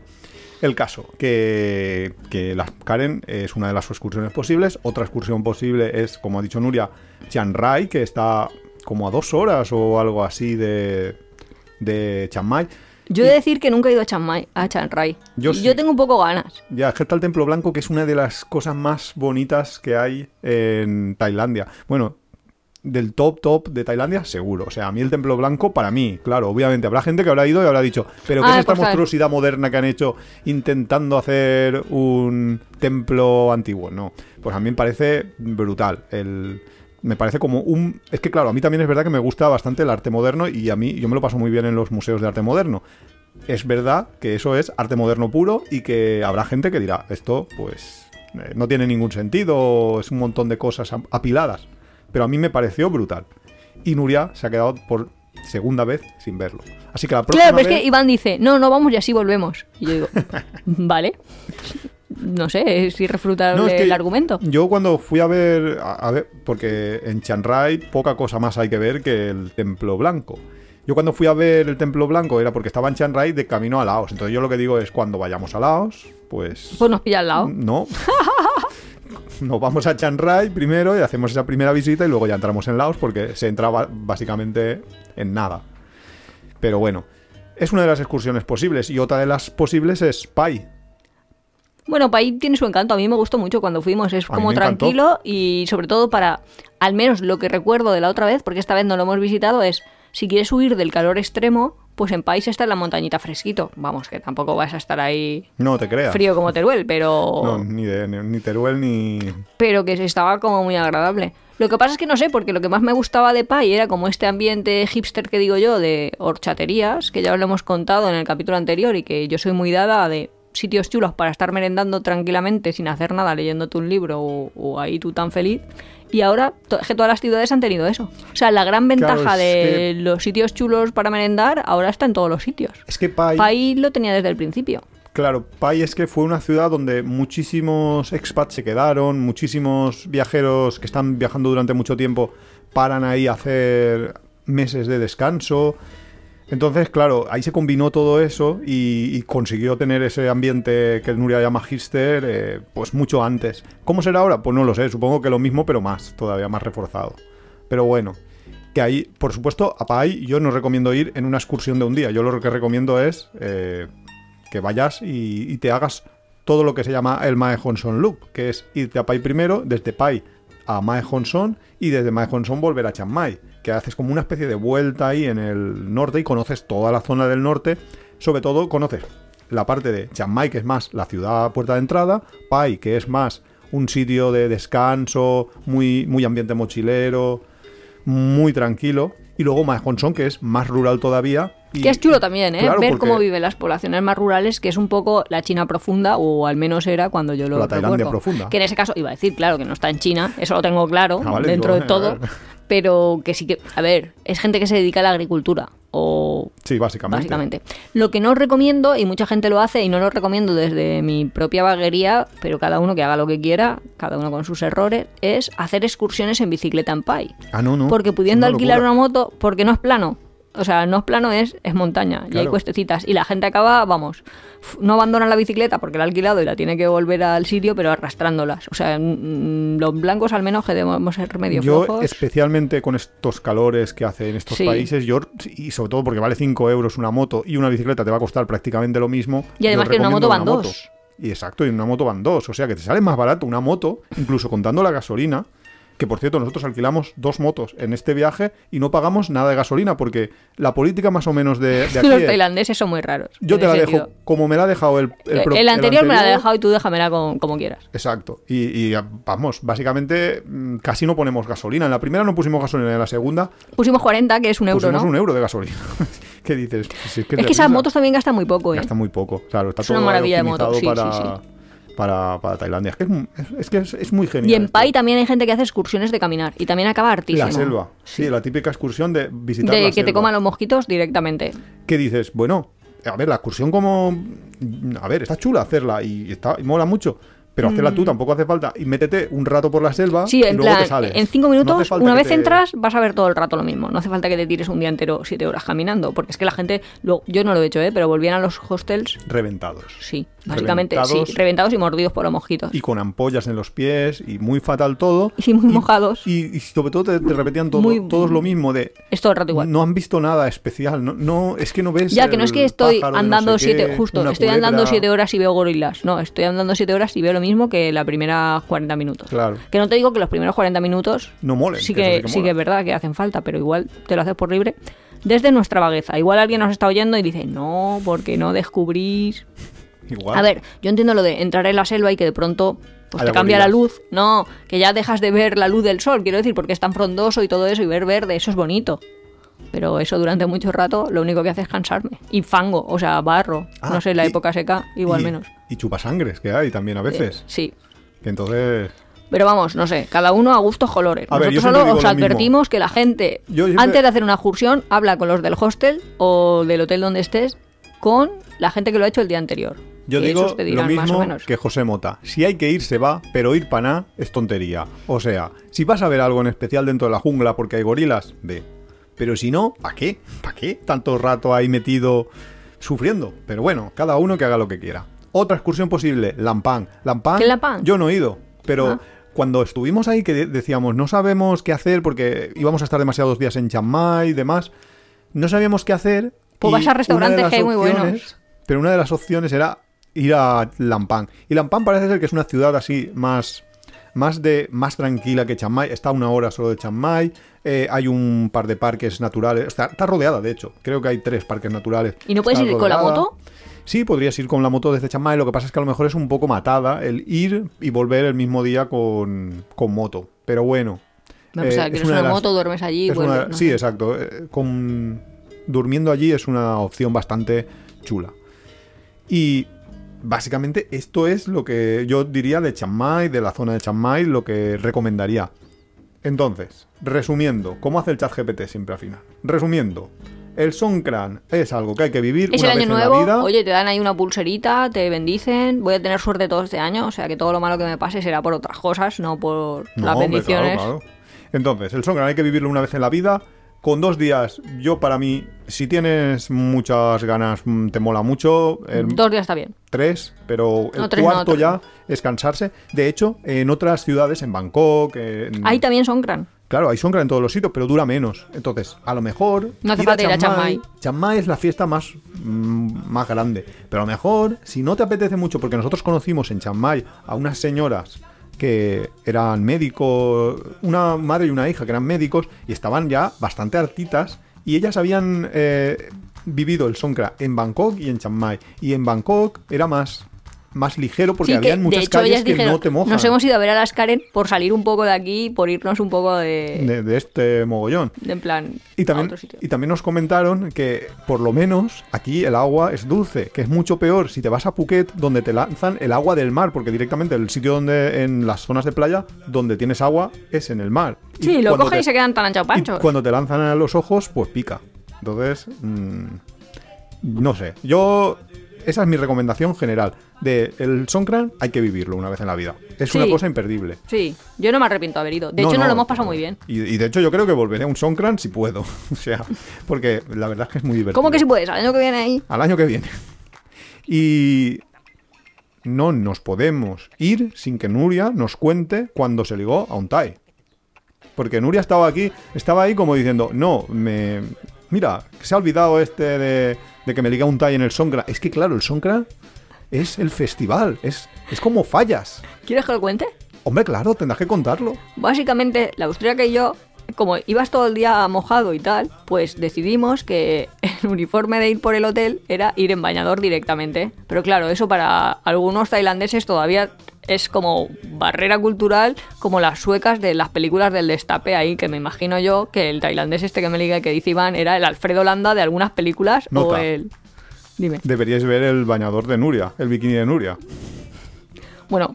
El caso, que, que la Karen es una de las excursiones posibles. Otra excursión posible es, como ha dicho Nuria, Chiang Rai, que está como a dos horas o algo así de, de Chiang Mai. Yo he de decir que nunca he ido a Chiang Mai, a Chiang Rai. Yo sí. yo tengo un poco ganas. Ya, es que está el Templo Blanco, que es una de las cosas más bonitas que hay en Tailandia. Bueno, del top top de Tailandia, seguro. O sea, a mí el Templo Blanco, para mí, claro, obviamente habrá gente que habrá ido y habrá dicho, pero ¿qué Ah, es esta pues, ¿sabes? monstruosidad moderna que han hecho intentando hacer un templo antiguo? No, pues a mí me parece brutal. El, me parece como un... Es que claro, a mí también es verdad que me gusta bastante el arte moderno y a mí yo me lo paso muy bien en los museos de arte moderno. Es verdad que eso es arte moderno puro y que habrá gente que dirá, esto pues eh, no tiene ningún sentido, es un montón de cosas ap- apiladas. Pero a mí me pareció brutal. Y Nuria se ha quedado por segunda vez sin verlo. Así que la próxima Claro, pero es que Iván dice, no, no vamos y así volvemos. Y yo digo, vale. No sé, es irrefutable No, es que el argumento. Yo cuando fui a ver, a, a ver, porque en Chiang Rai poca cosa más hay que ver que el Templo Blanco. Yo cuando fui a ver el Templo Blanco era porque estaba en Chiang Rai de camino a Laos. Entonces yo lo que digo es cuando vayamos a Laos, pues... Pues nos pilla al lado. No. Nos vamos a Chiang Rai primero y hacemos esa primera visita y luego ya entramos en Laos porque se entra básicamente en nada. Pero bueno, es una de las excursiones posibles y otra de las posibles es Pai. Bueno, Pai tiene su encanto. A mí me gustó mucho cuando fuimos. Es A como tranquilo y sobre todo para, al menos lo que recuerdo de la otra vez, porque esta vez no lo hemos visitado, es si quieres huir del calor extremo, pues en Pai se está en la montañita fresquito. Vamos, que tampoco vas a estar ahí No te creas. frío como Teruel, pero... No, ni, de, ni, ni Teruel ni... pero que estaba como muy agradable. Lo que pasa es que no sé, porque lo que más me gustaba de Pai era como este ambiente hipster que digo yo, de horchaterías, que ya os lo hemos contado en el capítulo anterior y que yo soy muy dada de sitios chulos para estar merendando tranquilamente sin hacer nada, leyéndote un libro o, o ahí tú tan feliz. Y ahora to- que todas las ciudades han tenido eso. O sea, la gran ventaja de que- los sitios chulos para merendar ahora está en todos los sitios. Es que Pai... Pai lo tenía desde el principio. Claro, Pai es que fue una ciudad donde muchísimos expats se quedaron, muchísimos viajeros que están viajando durante mucho tiempo paran ahí a hacer meses de descanso. Entonces, claro, ahí se combinó todo eso y, consiguió tener ese ambiente que Nuria llama hipster, eh, pues mucho antes. ¿Cómo será ahora? Pues no lo sé, supongo que lo mismo, pero más, todavía más reforzado. Pero bueno, que ahí, por supuesto, a Pai yo no recomiendo ir en una excursión de un día. Yo lo que recomiendo es eh, que vayas y, te hagas todo lo que se llama el Mae Honson Loop, que es irte a Pai primero, desde Pai a Mae Honson y desde Mae Honson volver a Chiang haces como una especie de vuelta ahí en el norte y conoces toda la zona del norte, sobre todo conoces la parte de Chiang Mai, que es más la ciudad puerta de entrada, Pai, que es más un sitio de descanso, muy, muy ambiente mochilero, muy tranquilo, y luego Mae Honson, que es más rural todavía. Y- Que es chulo también, ¿eh? Claro, Ver porque- cómo viven las poblaciones más rurales, que es un poco la China profunda, o al menos era cuando yo lo La Tailandia recuerdo. profunda. Que en ese caso, iba a decir, claro, que no está en China, eso lo tengo claro, Ah, vale, dentro de todo, pero que sí que, a ver, es gente que se dedica a la agricultura, o Sí, básicamente. básicamente. Lo que no recomiendo, y mucha gente lo hace, y no lo recomiendo desde mi propia vaguería, pero cada uno que haga lo que quiera, cada uno con sus errores, es hacer excursiones en bicicleta en Pai. Ah, no, no. Porque pudiendo alquilar locura. una moto, porque no es plano. O sea, no es plano, es, es montaña. Y hay Claro. cuestecitas. Y la gente acaba, vamos, no abandona la bicicleta porque la ha alquilado y la tiene que volver al sitio, pero arrastrándolas. O sea, los blancos al menos que debemos ser medio Yo, flojos. especialmente con estos calores que hace en estos Sí. países, yo, y sobre todo porque vale 5 euros una moto y una bicicleta te va a costar prácticamente lo mismo. Y además que en una moto van dos. Y exacto, y en una moto van dos. O sea que te sale más barato una moto, incluso contando la gasolina, Que por cierto, nosotros alquilamos dos motos en este viaje y no pagamos nada de gasolina porque la política más o menos de, de aquí Los es, tailandeses son muy raros. yo te la dejo como me la ha dejado el, El, pro- anterior me la ha dejado y tú déjamela con- como quieras. Exacto. Y, y, vamos, básicamente mm, casi no ponemos gasolina. En la primera no pusimos gasolina, en la segunda Pusimos 40, que es un euro, pusimos ¿no? un euro de gasolina. ¿Qué dices? Si Es que esas motos también gastan muy poco, ¿eh? Gasta muy poco, claro. Está Es una maravilla de moto, optimizado sí, para, sí, Para, para Tailandia. Es que es, es- que es, es muy genial. Y en. Pai también hay gente que hace excursiones de caminar y también acaba hartísimo. La selva. Sí, la típica excursión de visitar De la que te coman los mosquitos directamente. ¿Qué dices? Bueno, a ver, la excursión como... A ver, está chula hacerla y, está, y mola mucho. Pero hacerla tú tampoco hace falta. Y métete un rato por la selva Mm. Sí, y luego te sales. en cinco minutos, una vez te- entras, vas a ver todo el rato lo mismo. No hace falta que te tires un día entero siete horas caminando, porque es que la gente, lo- yo no lo he hecho, ¿eh? pero volvían a los hostels, Reventados. sí, básicamente, Reventados. sí, reventados y mordidos por los mosquitos. Y con ampollas en los pies y muy fatal todo. Y muy mojados. Y, y sobre todo te, te repetían todo, Muy- todos lo mismo de... Es todo el rato igual. No han visto nada especial. No, no es que no ves... Ya, que no es que estoy no andando sé qué, siete, justo, estoy culebra. andando siete horas y veo gorilas. No, estoy andando siete horas y veo lo mismo que la primera 40 minutos. Claro. Que no te digo que los primeros 40 minutos No molen, sí que sí que sí mola. que es verdad que hacen falta, pero igual te lo haces por libre. Desde nuestra vagueza. Igual alguien nos está oyendo y dice, no, porque no descubrís. Igual. A ver, yo entiendo lo de entrar en la selva y que de pronto pues, te cambia la luz. No, que ya dejas de ver la luz del sol, quiero decir, porque es tan frondoso y todo eso, y ver verde, eso es bonito. Pero eso durante mucho rato lo único que hace es cansarme. Y fango, o sea, barro. Ah, no sé, la y- época seca, igual y, menos. Y chupasangres que hay también a veces. Sí. Que entonces... Pero vamos, no sé, cada uno a gustos colores. A Nosotros solo os mismo. advertimos que la gente, siempre- antes de hacer una excursión, habla con los del hostel o del hotel donde estés, con la gente que lo ha hecho el día anterior. Yo digo lo mismo menos. que José Mota. Si hay que ir, se va, pero ir para nada es tontería. O sea, si vas a ver algo en especial dentro de la jungla porque hay gorilas, ve. Pero si no, ¿para qué? ¿Para qué? Tanto rato ahí metido sufriendo. Pero bueno, cada uno que haga lo que quiera. Otra excursión posible, Lampang. Lampang, ¿Qué es Lampang? yo no he ido, pero Ah. cuando estuvimos ahí que de- decíamos, no sabemos qué hacer porque íbamos a estar demasiados días en Chiang Mai y demás, no sabíamos qué hacer. Pues vas a restaurantes que hay muy buenos. Pero una de las opciones era ir a Lampang. Y Lampang parece ser que es una ciudad así más más de más tranquila que Chiang Mai. Está una hora solo de Chiang Mai. Eh, hay un par de parques naturales. Está, está rodeada, de hecho. Creo que hay tres parques naturales. ¿Y no puedes Está ir con la moto? Sí, podrías ir con la moto desde Chiang Mai. Lo que pasa es que a lo mejor es un poco matada el ir y volver el mismo día con, con moto. Pero bueno. No, pues, o sea, eh, que es una una de las- moto, duermes allí una- no sí, sé. exacto. Eh, con, durmiendo allí es una opción bastante chula. Y básicamente esto es lo que yo diría de Chiang Mai, de la zona de Chiang Mai, lo que recomendaría. Entonces, resumiendo, ¿cómo hace el chat GPT siempre al final? Resumiendo, el Songkran es algo que hay que vivir Es una el vez año en nuevo, la vida. oye, te dan ahí una pulserita, te bendicen, voy a tener suerte todo este año, o sea que todo lo malo que me pase será por otras cosas, no por No, las hombre, bendiciones. claro, claro. Entonces, el Songkran hay que vivirlo una vez en la vida. Con dos días, yo para mí, si tienes muchas ganas, mm, te mola mucho. el- Dos días está bien. tres, pero el No, tres no, cuarto ya es cansarse. De hecho, en otras ciudades, en Bangkok, en- Ahí también son gran. claro, hay sombra en todos los sitios, pero dura menos. Entonces, a lo mejor No hace falta ir a Chiang Mai. Chiang Mai es la fiesta más, mm, más grande, pero a lo mejor, si no te apetece mucho, porque nosotros conocimos en Chiang Mai a unas señoras que eran médicos, una madre y una hija que eran médicos y estaban ya bastante hartitas y ellas habían eh, vivido el Songkran en Bangkok y en Chiang Mai. Y en Bangkok era más más ligero porque Sí, que, habían muchas hecho, calles que dijeron, no te mojan nos hemos ido a ver a las Karen por salir un poco de aquí, por irnos un poco de, de, de este mogollón. de en plan Y a también, otro sitio. y también nos comentaron que por lo menos aquí el agua es dulce, que es mucho peor si te vas a Phuket donde te lanzan el agua del mar, porque directamente el sitio donde en las zonas de playa donde tienes agua es en el mar. Y Sí, lo cogen te- y se quedan tan anchos panchos. cuando te lanzan a los ojos, pues pica. Entonces, mm, no sé. Yo esa es mi recomendación general. De el Songkran hay que vivirlo una vez en la vida. Es una cosa imperdible. Sí, yo no me arrepiento de haber ido. De hecho, no, lo hemos pasado muy bien. Y, y de hecho yo creo que volveré a un Songkran si puedo. o sea, porque la verdad es que es muy divertido. ¿Cómo que si puedes? Al año que viene ahí. Al año que viene. Y no nos podemos ir sin que Nuria nos cuente cuando se ligó a un Thai. Porque Nuria estaba aquí, estaba ahí como diciendo, no, me... Mira, se ha olvidado este de, de que me liga un Thai en el Songkran. Es que claro, el Songkran es el festival, es, es como fallas. ¿Quieres que lo cuente? Hombre, claro, tendrás que contarlo. Básicamente, la austríaca y yo, como ibas todo el día mojado y tal, pues decidimos que el uniforme de ir por el hotel era ir en bañador directamente. Pero claro, eso para algunos tailandeses todavía es como barrera cultural, como las suecas de las películas del destape ahí, que me imagino yo que el tailandés este que me liga que dice Iván era el Alfredo Landa de algunas películas o el... Dime. Deberíais ver el bañador de Nuria, el bikini de Nuria. Bueno,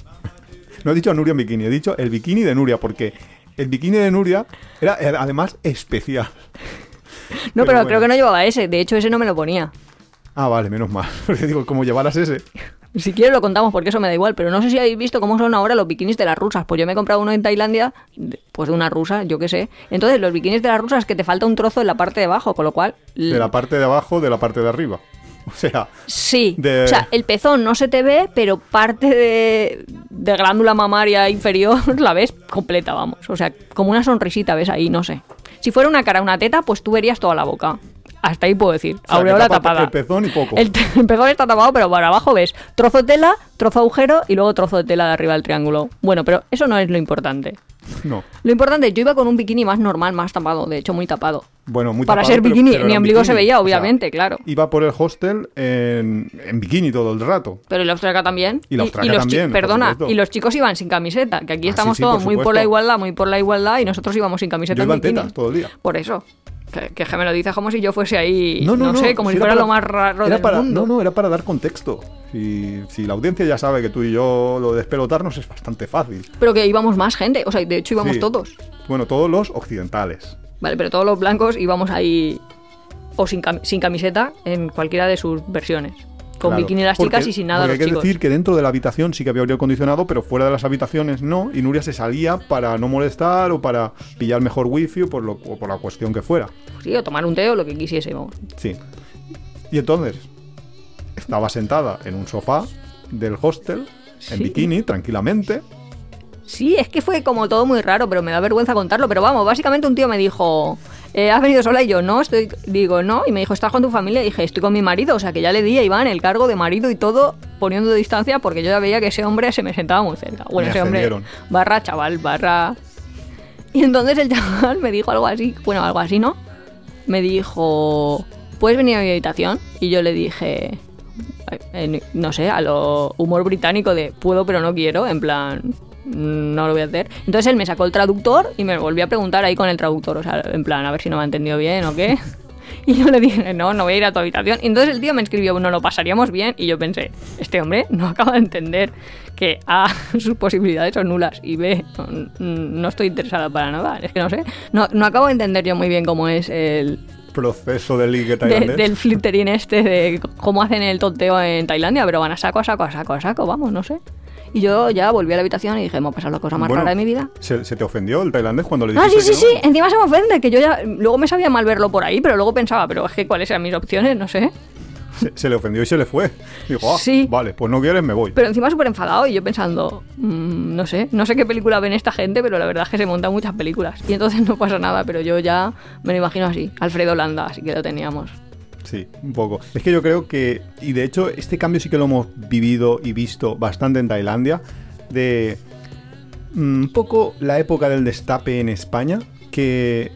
No he dicho Nuria en bikini, he dicho el bikini de Nuria, porque el bikini de Nuria era además especial. no, Pero pero, bueno. creo que no llevaba ese, de hecho ese no me lo ponía. Ah, vale, menos mal. Porque digo, como llevaras ese. Si quieres lo contamos porque eso me da igual, pero no sé si habéis visto cómo son ahora los bikinis de las rusas. Pues yo me he comprado uno en Tailandia, pues de una rusa, yo qué sé. Entonces los bikinis de las rusas es que te falta un trozo en la parte de abajo, con lo cual... De la parte de abajo, de la parte de arriba. O sea, Sí, de- o sea, el pezón no se te ve, pero parte de, de glándula mamaria inferior la ves completa, vamos. O sea, como una sonrisita ves ahí, no sé. Si fuera una cara, una teta, pues tú verías toda la boca. Hasta ahí puedo decir. o sea, Aureola tapa tapada. el pezón y poco. El, pezón está tapado, pero para abajo ves trozo de tela, trozo de agujero y luego trozo de tela de arriba del triángulo. Bueno, pero eso no es lo importante. No. Lo importante, yo iba con un bikini más normal, más tapado, de hecho muy tapado. Bueno, muy Para tapado, ser bikini, pero mi ombligo se veía, O sea, obviamente, claro. Iba por el hostel en, en bikini todo el rato. Pero el austriaca también. Y la chi- también, Perdona, y los chicos iban sin camiseta, que aquí Ah, estamos sí, sí, todos por muy por la igualdad, muy por la igualdad, y nosotros íbamos sin camiseta Yo iba en tetas todo el día. Por eso. Que, que, me lo dices como si yo fuese ahí, no, sé, como si era fuera para- lo más raro del para- mundo. No, no, era para dar contexto. Si, si la audiencia ya sabe que tú y yo lo de despelotarnos es bastante fácil. Pero que íbamos más gente, o sea, de hecho íbamos Sí. todos. Bueno, todos los occidentales. Vale, pero todos los blancos íbamos ahí o sin, cam- sin camiseta en cualquiera de sus versiones. Con Claro. bikini las Porque- y sin nada porque los hay que chicos. decir que dentro de la habitación sí que había aire acondicionado, pero fuera de las habitaciones no. Y Nuria se salía para no molestar o para pillar mejor wifi o por, lo, o por la cuestión que fuera. Sí, o tomar un té o lo que quisiésemos. Sí. Y entonces estaba sentada en un sofá del hostel, en Sí. bikini, tranquilamente. Sí, es que fue como todo muy raro, pero me da vergüenza contarlo. Pero vamos, básicamente un tío me dijo, eh, ¿has venido sola? Y yo, no, estoy... Digo, no. Y me dijo, ¿estás con tu familia? Y dije, estoy con mi marido. O sea, que ya le di a Iván el cargo de marido y todo poniendo distancia porque yo ya veía que ese hombre se me sentaba muy cerca. Bueno, Me ese hombre barra chaval, barra... Y entonces el chaval me dijo algo así, bueno, algo así, ¿no? Me dijo, ¿puedes venir a mi habitación? Y yo le dije, en- no sé, a lo humor británico de puedo pero no quiero, en plan, "Mm, no lo voy a hacer. Entonces él me sacó el traductor y me volvió a preguntar ahí con el traductor, o sea, en plan, a ver si no me ha entendido bien o qué. Y yo le dije, no, no voy a ir a tu habitación. Y entonces el tío me escribió, no lo pasaríamos bien. Y yo pensé, este hombre no acaba de entender que A, sus posibilidades son nulas y B, no, no estoy interesada para nada. Es que no sé, no, no acabo de entender yo muy bien cómo es el, Proceso de ligue de- del flitterín este de cómo hacen el tonteo en Tailandia, pero van a saco, a saco, a saco, a saco, vamos, no sé. Y yo ya volví a la habitación y dije, ha pasado la cosa más Bueno, rara de mi vida. ¿Se, se te ofendió el tailandés cuando le Ah, sí, dijiste sí, que sí, no? encima se me ofende, que yo ya, luego me sabía mal verlo por ahí, pero luego pensaba, pero es que cuáles eran mis opciones, no sé. Se, se le ofendió y se le fue. Dijo, ah, Sí. vale, pues no quieres, me voy. Pero encima súper enfadado y yo pensando, mm, no sé, no sé qué película ven esta gente, pero la verdad es que se montan muchas películas. Y entonces no pasa nada, pero yo ya me lo imagino así, Alfredo Landa, así que lo teníamos. Sí, un poco. Es que yo creo que, y de hecho este cambio sí que lo hemos vivido y visto bastante en Tailandia, de mm, un poco la época del destape en España, que,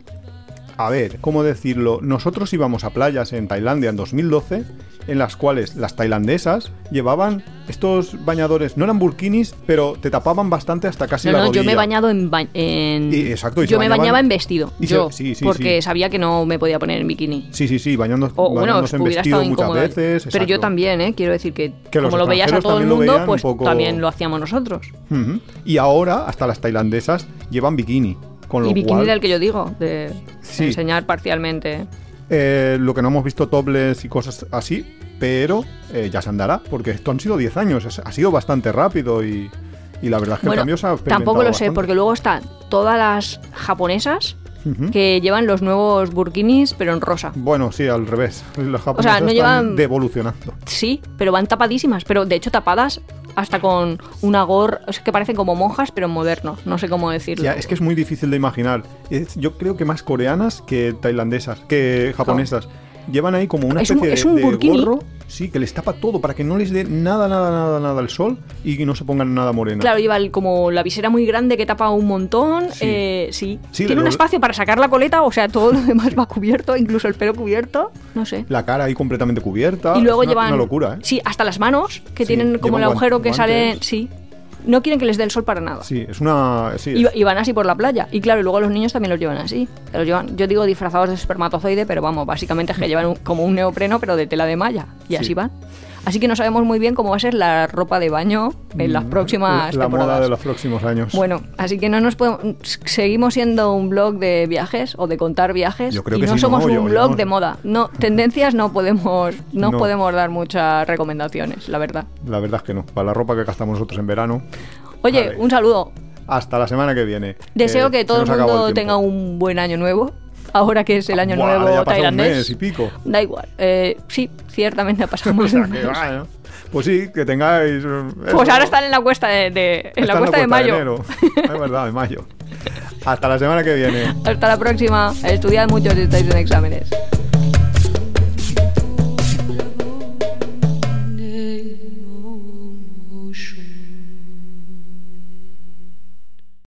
a ver, ¿cómo decirlo? Nosotros íbamos a playas en Tailandia en 2012, en las cuales las tailandesas llevaban estos bañadores, no eran burkinis, pero te tapaban bastante hasta casi No, la no, rodilla. yo me he bañado en... ba- en- Y- exacto, y yo me bañaba en vestido, y se- yo, sí, sí, porque sí. sabía que no me podía poner en bikini. Sí, sí, sí, bañando, O bueno, en vestido muchas veces. Pero yo también, ¿eh? Quiero decir que, como lo veías a todo el mundo, pues poco- también lo hacíamos nosotros. Y ahora hasta las tailandesas llevan bikini. Con lo Y bikini cual, del que yo digo, de Sí. enseñar parcialmente. Eh, lo que no hemos visto topless y cosas así, pero eh, ya se andará, porque esto han sido 10 años, es- ha sido bastante rápido y, y la verdad es que Bueno, el cambio se ha tampoco lo sé, porque luego están todas las japonesas que llevan los nuevos burkinis, pero en rosa. Bueno, sí, al revés. Los japoneses sea, no están llevan- devolucionando. Sí, pero van tapadísimas, pero de hecho tapadas hasta con una gorra, o sea, que parecen como monjas, pero modernos, no sé cómo decirlo. Ya, es que es muy difícil de imaginar. Es- yo creo que más coreanas que tailandesas, que japonesas. Llevan ahí como una Es un- especie es un de, gorro, sí, que les tapa todo para que no les dé nada, nada, nada, nada al sol y que no se pongan nada morena. Claro, lleva el- como la visera muy grande que tapa un montón. Sí. eh, sí. Sí, Tiene un lo- espacio para sacar la coleta, o sea, todo lo demás va cubierto, incluso el pelo cubierto. No sé. La cara ahí completamente cubierta. y luego es una, llevan. una locura, ¿eh? Sí, hasta las manos, que Sí, tienen como el agujero que sale. Sí. No quieren que les dé el sol para nada. Sí, es una. Sí, Y, es- y van así por la playa. Y claro, y luego los niños también los llevan así. Los llevan, yo digo disfrazados de espermatozoide, pero vamos, básicamente es que llevan un- como un neopreno, pero de tela de malla. Y Sí. así van. Así que no sabemos muy bien cómo va a ser la ropa de baño en las Mm, próximas la, temporadas. moda de los próximos años. Bueno, así que no nos podemos. Seguimos siendo un blog de viajes o de contar viajes. Yo creo y que no somos no, un yo- blog yo- de moda. No, tendencias no podemos, no, No. podemos dar muchas recomendaciones, la verdad. La verdad es que no. Para la ropa que gastamos nosotros en verano. Oye, un saludo. Hasta la semana que viene. Deseo Eh, que todo el mundo tenga un buen año nuevo. Ahora que es el año Buah, nuevo ya pasado un tailandés. mes y pico. Da igual. Eh, sí, ciertamente ha pasado O de sea, un que mes. va, ¿no? Pues sí, que tengáis. eh, Pues ahora están en la cuesta de, de- en la cuesta de mayo. enero. es verdad, de mayo. Hasta la semana que viene. Hasta la próxima. Estudiad mucho si estáis en exámenes.